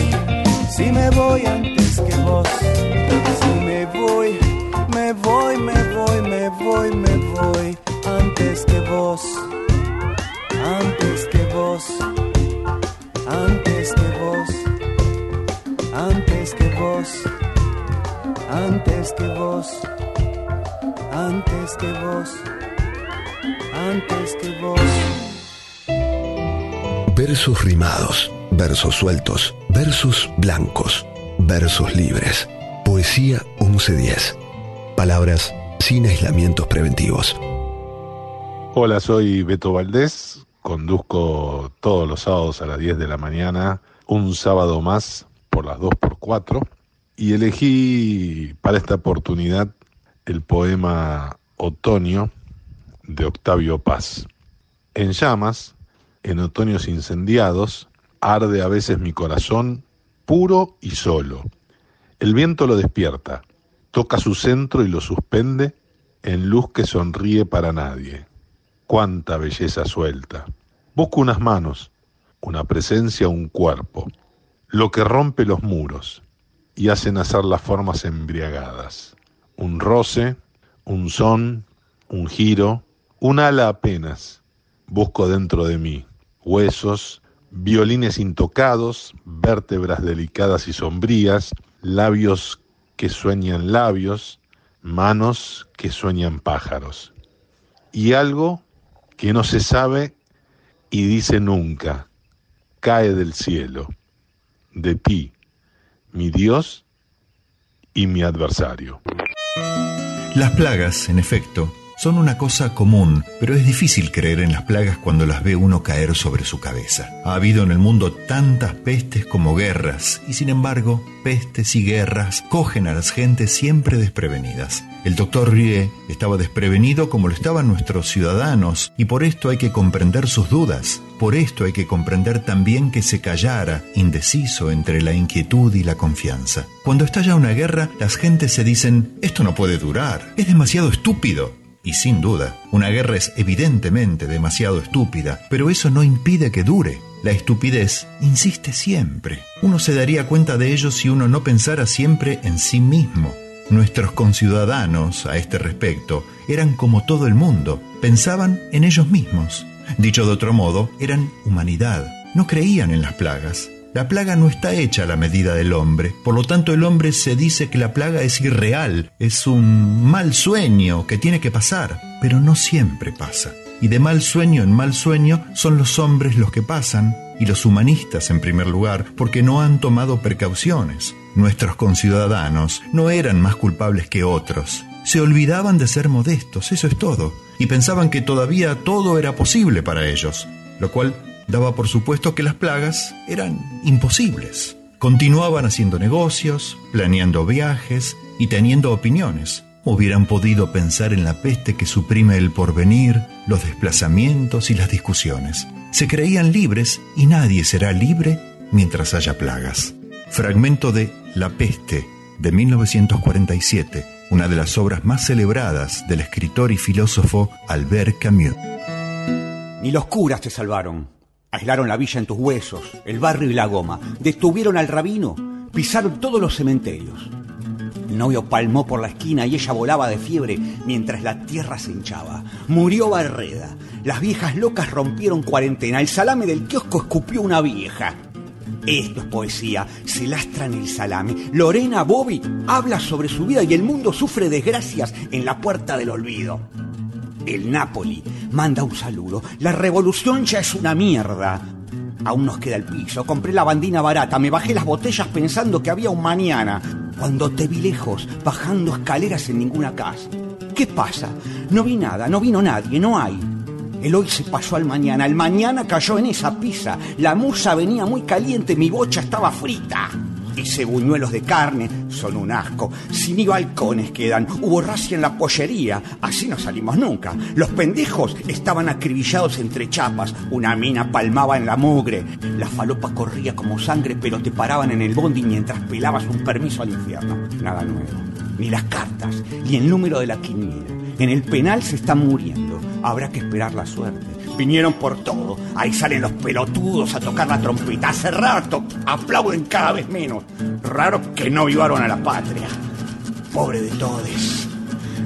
Si me voy antes que vos, si me voy, me voy, me voy, me voy, me voy. Antes que vos, antes que vos, antes que vos, antes que vos, antes que vos, antes que vos, antes que vos. Versos rimados, versos sueltos, versos blancos, versos libres. Poesía 1110. Palabras sin aislamientos preventivos. Hola, soy Beto Valdés. Conduzco todos los sábados a las 10 de la mañana, un sábado más por las 2 por 4 y elegí para esta oportunidad el poema Otoño de Octavio Paz. En llamas, en otoños incendiados, arde a veces mi corazón puro y solo. El viento lo despierta, toca su centro y lo suspende en luz que sonríe para nadie. Cuánta belleza suelta. Busco unas manos, una presencia, un cuerpo, lo que rompe los muros y hace nacer las formas embriagadas. Un roce, un son, un giro, un ala apenas. Busco dentro de mí huesos, violines intocados, vértebras delicadas y sombrías, labios que sueñan labios, manos que sueñan pájaros. Y algo que no se sabe y dice nunca, cae del cielo, de ti, mi Dios y mi adversario. Las plagas, en efecto, son una cosa común, pero es difícil creer en las plagas cuando las ve uno caer sobre su cabeza. Ha habido en el mundo tantas pestes como guerras, y sin embargo, pestes y guerras cogen a las gentes siempre desprevenidas. El doctor Rie estaba desprevenido como lo estaban nuestros ciudadanos, y por esto hay que comprender sus dudas. Por esto hay que comprender también que se callara, indeciso entre la inquietud y la confianza. Cuando estalla una guerra, las gentes se dicen, esto no puede durar, es demasiado estúpido. Y sin duda, una guerra es evidentemente demasiado estúpida, pero eso no impide que dure. La estupidez insiste siempre. Uno se daría cuenta de ello si uno no pensara siempre en sí mismo. Nuestros conciudadanos, a este respecto, eran como todo el mundo, pensaban en ellos mismos. Dicho de otro modo, eran humanidad, no creían en las plagas. La plaga no está hecha a la medida del hombre, por lo tanto el hombre se dice que la plaga es irreal, es un mal sueño que tiene que pasar, pero no siempre pasa. Y de mal sueño en mal sueño son los hombres los que pasan, y los humanistas en primer lugar, porque no han tomado precauciones. Nuestros conciudadanos no eran más culpables que otros. se olvidaban de ser modestos, eso es todo, y pensaban que todavía todo era posible para ellos, lo cual daba por supuesto que las plagas eran imposibles. Continuaban haciendo negocios, planeando viajes y teniendo opiniones. Hubieran podido pensar en la peste que suprime el porvenir, los desplazamientos y las discusiones. Se creían libres y nadie será libre mientras haya plagas. Fragmento de La peste de 1947, una de las obras más celebradas del escritor y filósofo Albert Camus. Ni los curas te salvaron. Aislaron la villa en tus huesos, el barrio y la goma. Detuvieron al rabino, pisaron todos los cementerios. El novio palmó por la esquina y ella volaba de fiebre mientras la tierra se hinchaba. Murió Barreda. Las viejas locas rompieron cuarentena. El salame del kiosco escupió una vieja. Esto es poesía. Se lastran el salame. Lorena Bobby habla sobre su vida y el mundo sufre desgracias en la puerta del olvido. El Napoli manda un saludo. La revolución ya es una mierda. Aún nos queda el piso. Compré la bandina barata. Me bajé las botellas pensando que había un mañana. Cuando te vi lejos, bajando escaleras en ninguna casa. ¿Qué pasa? No vi nada, no vino nadie, no hay. El hoy se pasó al mañana, el mañana cayó en esa pizza. La musa venía muy caliente, mi bocha estaba frita. Hice buñuelos de carne, son un asco. Sin ni balcones quedan. Hubo racia en la pollería. Así no salimos nunca. Los pendejos estaban acribillados entre chapas. Una mina palmaba en la mugre. La falopa corría como sangre, pero te paraban en el bondi mientras pelabas un permiso al infierno. Nada nuevo. Ni las cartas, ni el número de la quiniela. En el penal se está muriendo. Habrá que esperar la suerte. Vinieron por todo. Ahí salen los pelotudos a tocar la trompeta. Hace rato aplauden cada vez menos. Raro que no vivaron a la patria. Pobre de todes.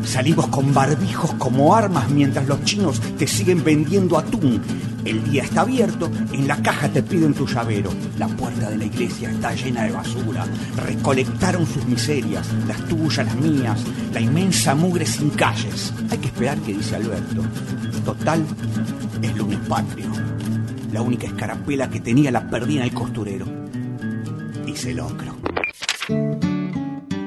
Salimos con barbijos como armas mientras los chinos te siguen vendiendo atún. El día está abierto, en la caja te piden tu llavero. La puerta de la iglesia está llena de basura. Recolectaron sus miserias, las tuyas, las mías, la inmensa mugre sin calles. Hay que esperar que dice Alberto. Total, es lunes patrio. La única escarapela que tenía la perdí en el costurero. Hice locro.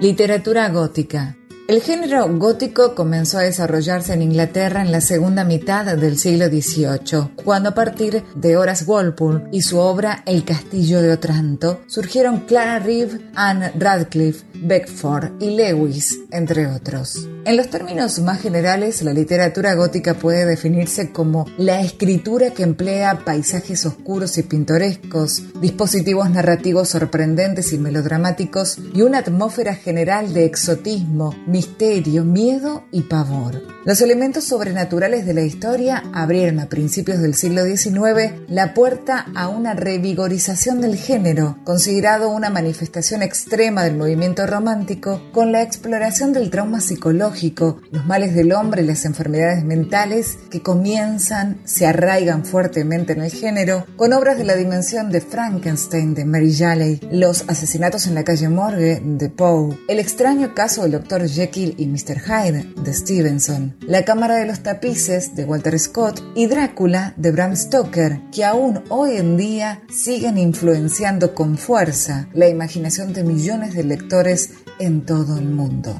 Literatura gótica. El género gótico comenzó a desarrollarse en Inglaterra en la segunda mitad del siglo XVIII, cuando a partir de Horace Walpole y su obra El Castillo de Otranto surgieron Clara Reeve, Anne Radcliffe, Beckford y Lewis, entre otros. En los términos más generales, la literatura gótica puede definirse como la escritura que emplea paisajes oscuros y pintorescos, dispositivos narrativos sorprendentes y melodramáticos y una atmósfera general de exotismo, misterio, miedo y pavor. Los elementos sobrenaturales de la historia abrieron a principios del siglo XIX la puerta a una revigorización del género, considerado una manifestación extrema del movimiento romántico, con la exploración del trauma psicológico los males del hombre y las enfermedades mentales que comienzan, se arraigan fuertemente en el género, con obras de la dimensión de Frankenstein de Mary Shelley, Los asesinatos en la calle Morgue de Poe, El extraño caso del Dr. Jekyll y Mr. Hyde de Stevenson, La cámara de los tapices de Walter Scott y Drácula de Bram Stoker, que aún hoy en día siguen influenciando con fuerza la imaginación de millones de lectores en todo el mundo.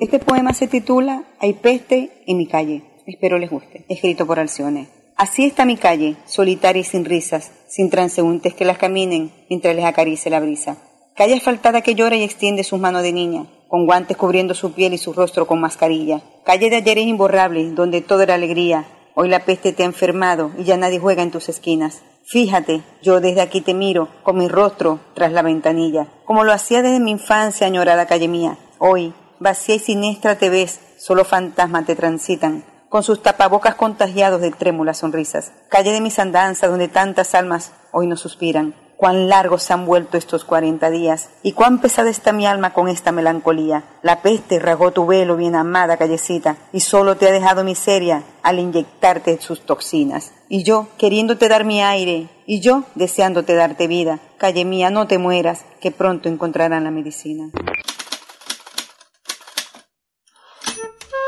Este poema se titula Hay peste en mi calle. Espero les guste. Escrito por Alcione. Así está mi calle, solitaria y sin risas, sin transeúntes que las caminen mientras les acarice la brisa. Calle asfaltada que llora y extiende sus manos de niña, con guantes cubriendo su piel y su rostro con mascarilla. Calle de ayer es imborrable, donde todo era alegría. Hoy la peste te ha enfermado y ya nadie juega en tus esquinas. Fíjate, yo desde aquí te miro, con mi rostro tras la ventanilla, como lo hacía desde mi infancia, añorada calle mía. Hoy, vacía y siniestra te ves, solo fantasmas te transitan, con sus tapabocas contagiados de trémulas sonrisas. Calle de mis andanzas donde tantas almas hoy no suspiran. Cuán largos se han vuelto estos cuarenta días y cuán pesada está mi alma con esta melancolía. La peste rasgó tu velo, bien amada callecita, y solo te ha dejado miseria al inyectarte sus toxinas. Y yo, queriéndote dar mi aire, y yo, deseándote darte vida. Calle mía, no te mueras, que pronto encontrarán la medicina.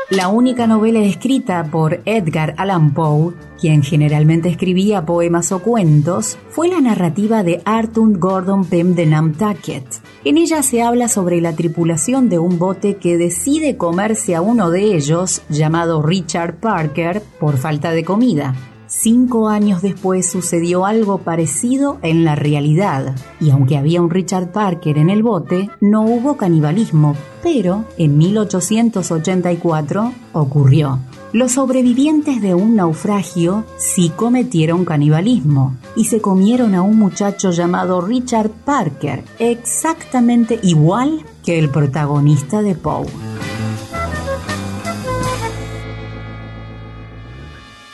La única novela escrita por Edgar Allan Poe, quien generalmente escribía poemas o cuentos, fue la narrativa de Arthur Gordon Pym de Nantucket. En ella se habla sobre la tripulación de un bote que decide comerse a uno de ellos, llamado Richard Parker, por falta de comida. Cinco años después sucedió algo parecido en la realidad, y aunque había un Richard Parker en el bote, no hubo canibalismo, pero en 1884 ocurrió. Los sobrevivientes de un naufragio sí cometieron canibalismo y se comieron a un muchacho llamado Richard Parker, exactamente igual que el protagonista de Poe.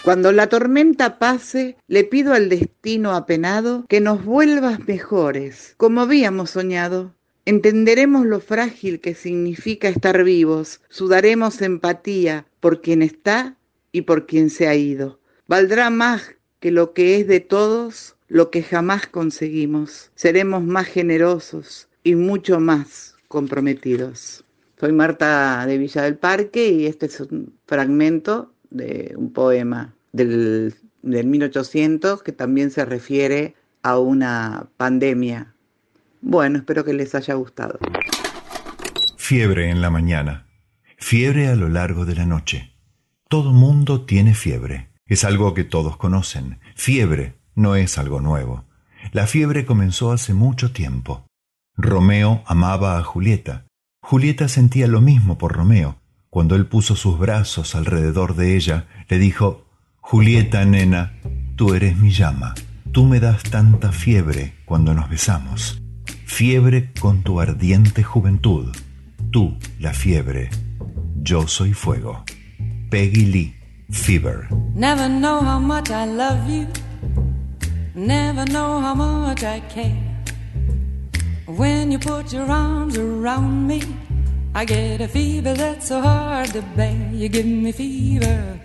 Cuando la tormenta pase, le pido al destino apenado que nos vuelvas mejores, como habíamos soñado. Entenderemos lo frágil que significa estar vivos, sudaremos empatía por quien está y por quien se ha ido. Valdrá más que lo que es de todos, lo que jamás conseguimos. Seremos más generosos y mucho más comprometidos. Soy Marta de Villa del Parque y este es un fragmento de un poema del, del 1800 que también se refiere a una pandemia. Bueno, espero que les haya gustado. Fiebre en la mañana. Fiebre a lo largo de la noche. Todo mundo tiene fiebre. Es algo que todos conocen. Fiebre no es algo nuevo. La fiebre comenzó hace mucho tiempo. Romeo amaba a Julieta. Julieta sentía lo mismo por Romeo. Cuando él puso sus brazos alrededor de ella, le dijo, Julieta, nena, tú eres mi llama. Tú me das tanta fiebre cuando nos besamos. Fiebre con tu ardiente juventud. Tú, la fiebre. Yo soy fuego. Peggy Lee, Fever. Never know how much I love you. Never know how much I care. When you put your arms around me, I get a fever that's so hard to bear. You give me fever.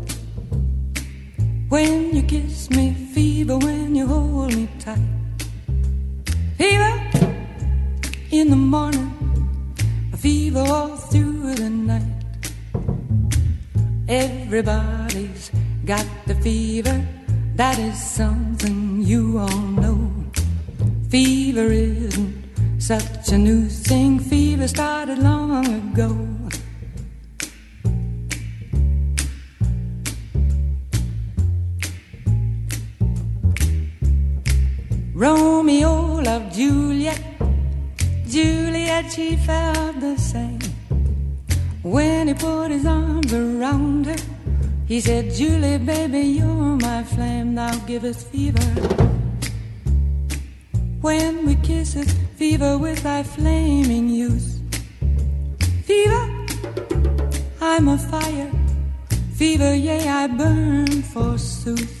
When you kiss me, fever, when you hold me tight. Fever in the morning, a fever all through the night. Everybody's got the fever, that is something you all know. Fever isn't such a new thing, fever started long ago. Romeo loved Juliet, Juliet, she felt the same. When he put his arms around her, he said, Julie, baby, you're my flame, thou givest fever. When we kiss it, fever with thy flaming youth. Fever, I'm a fire. Fever, yea, I burn forsooth.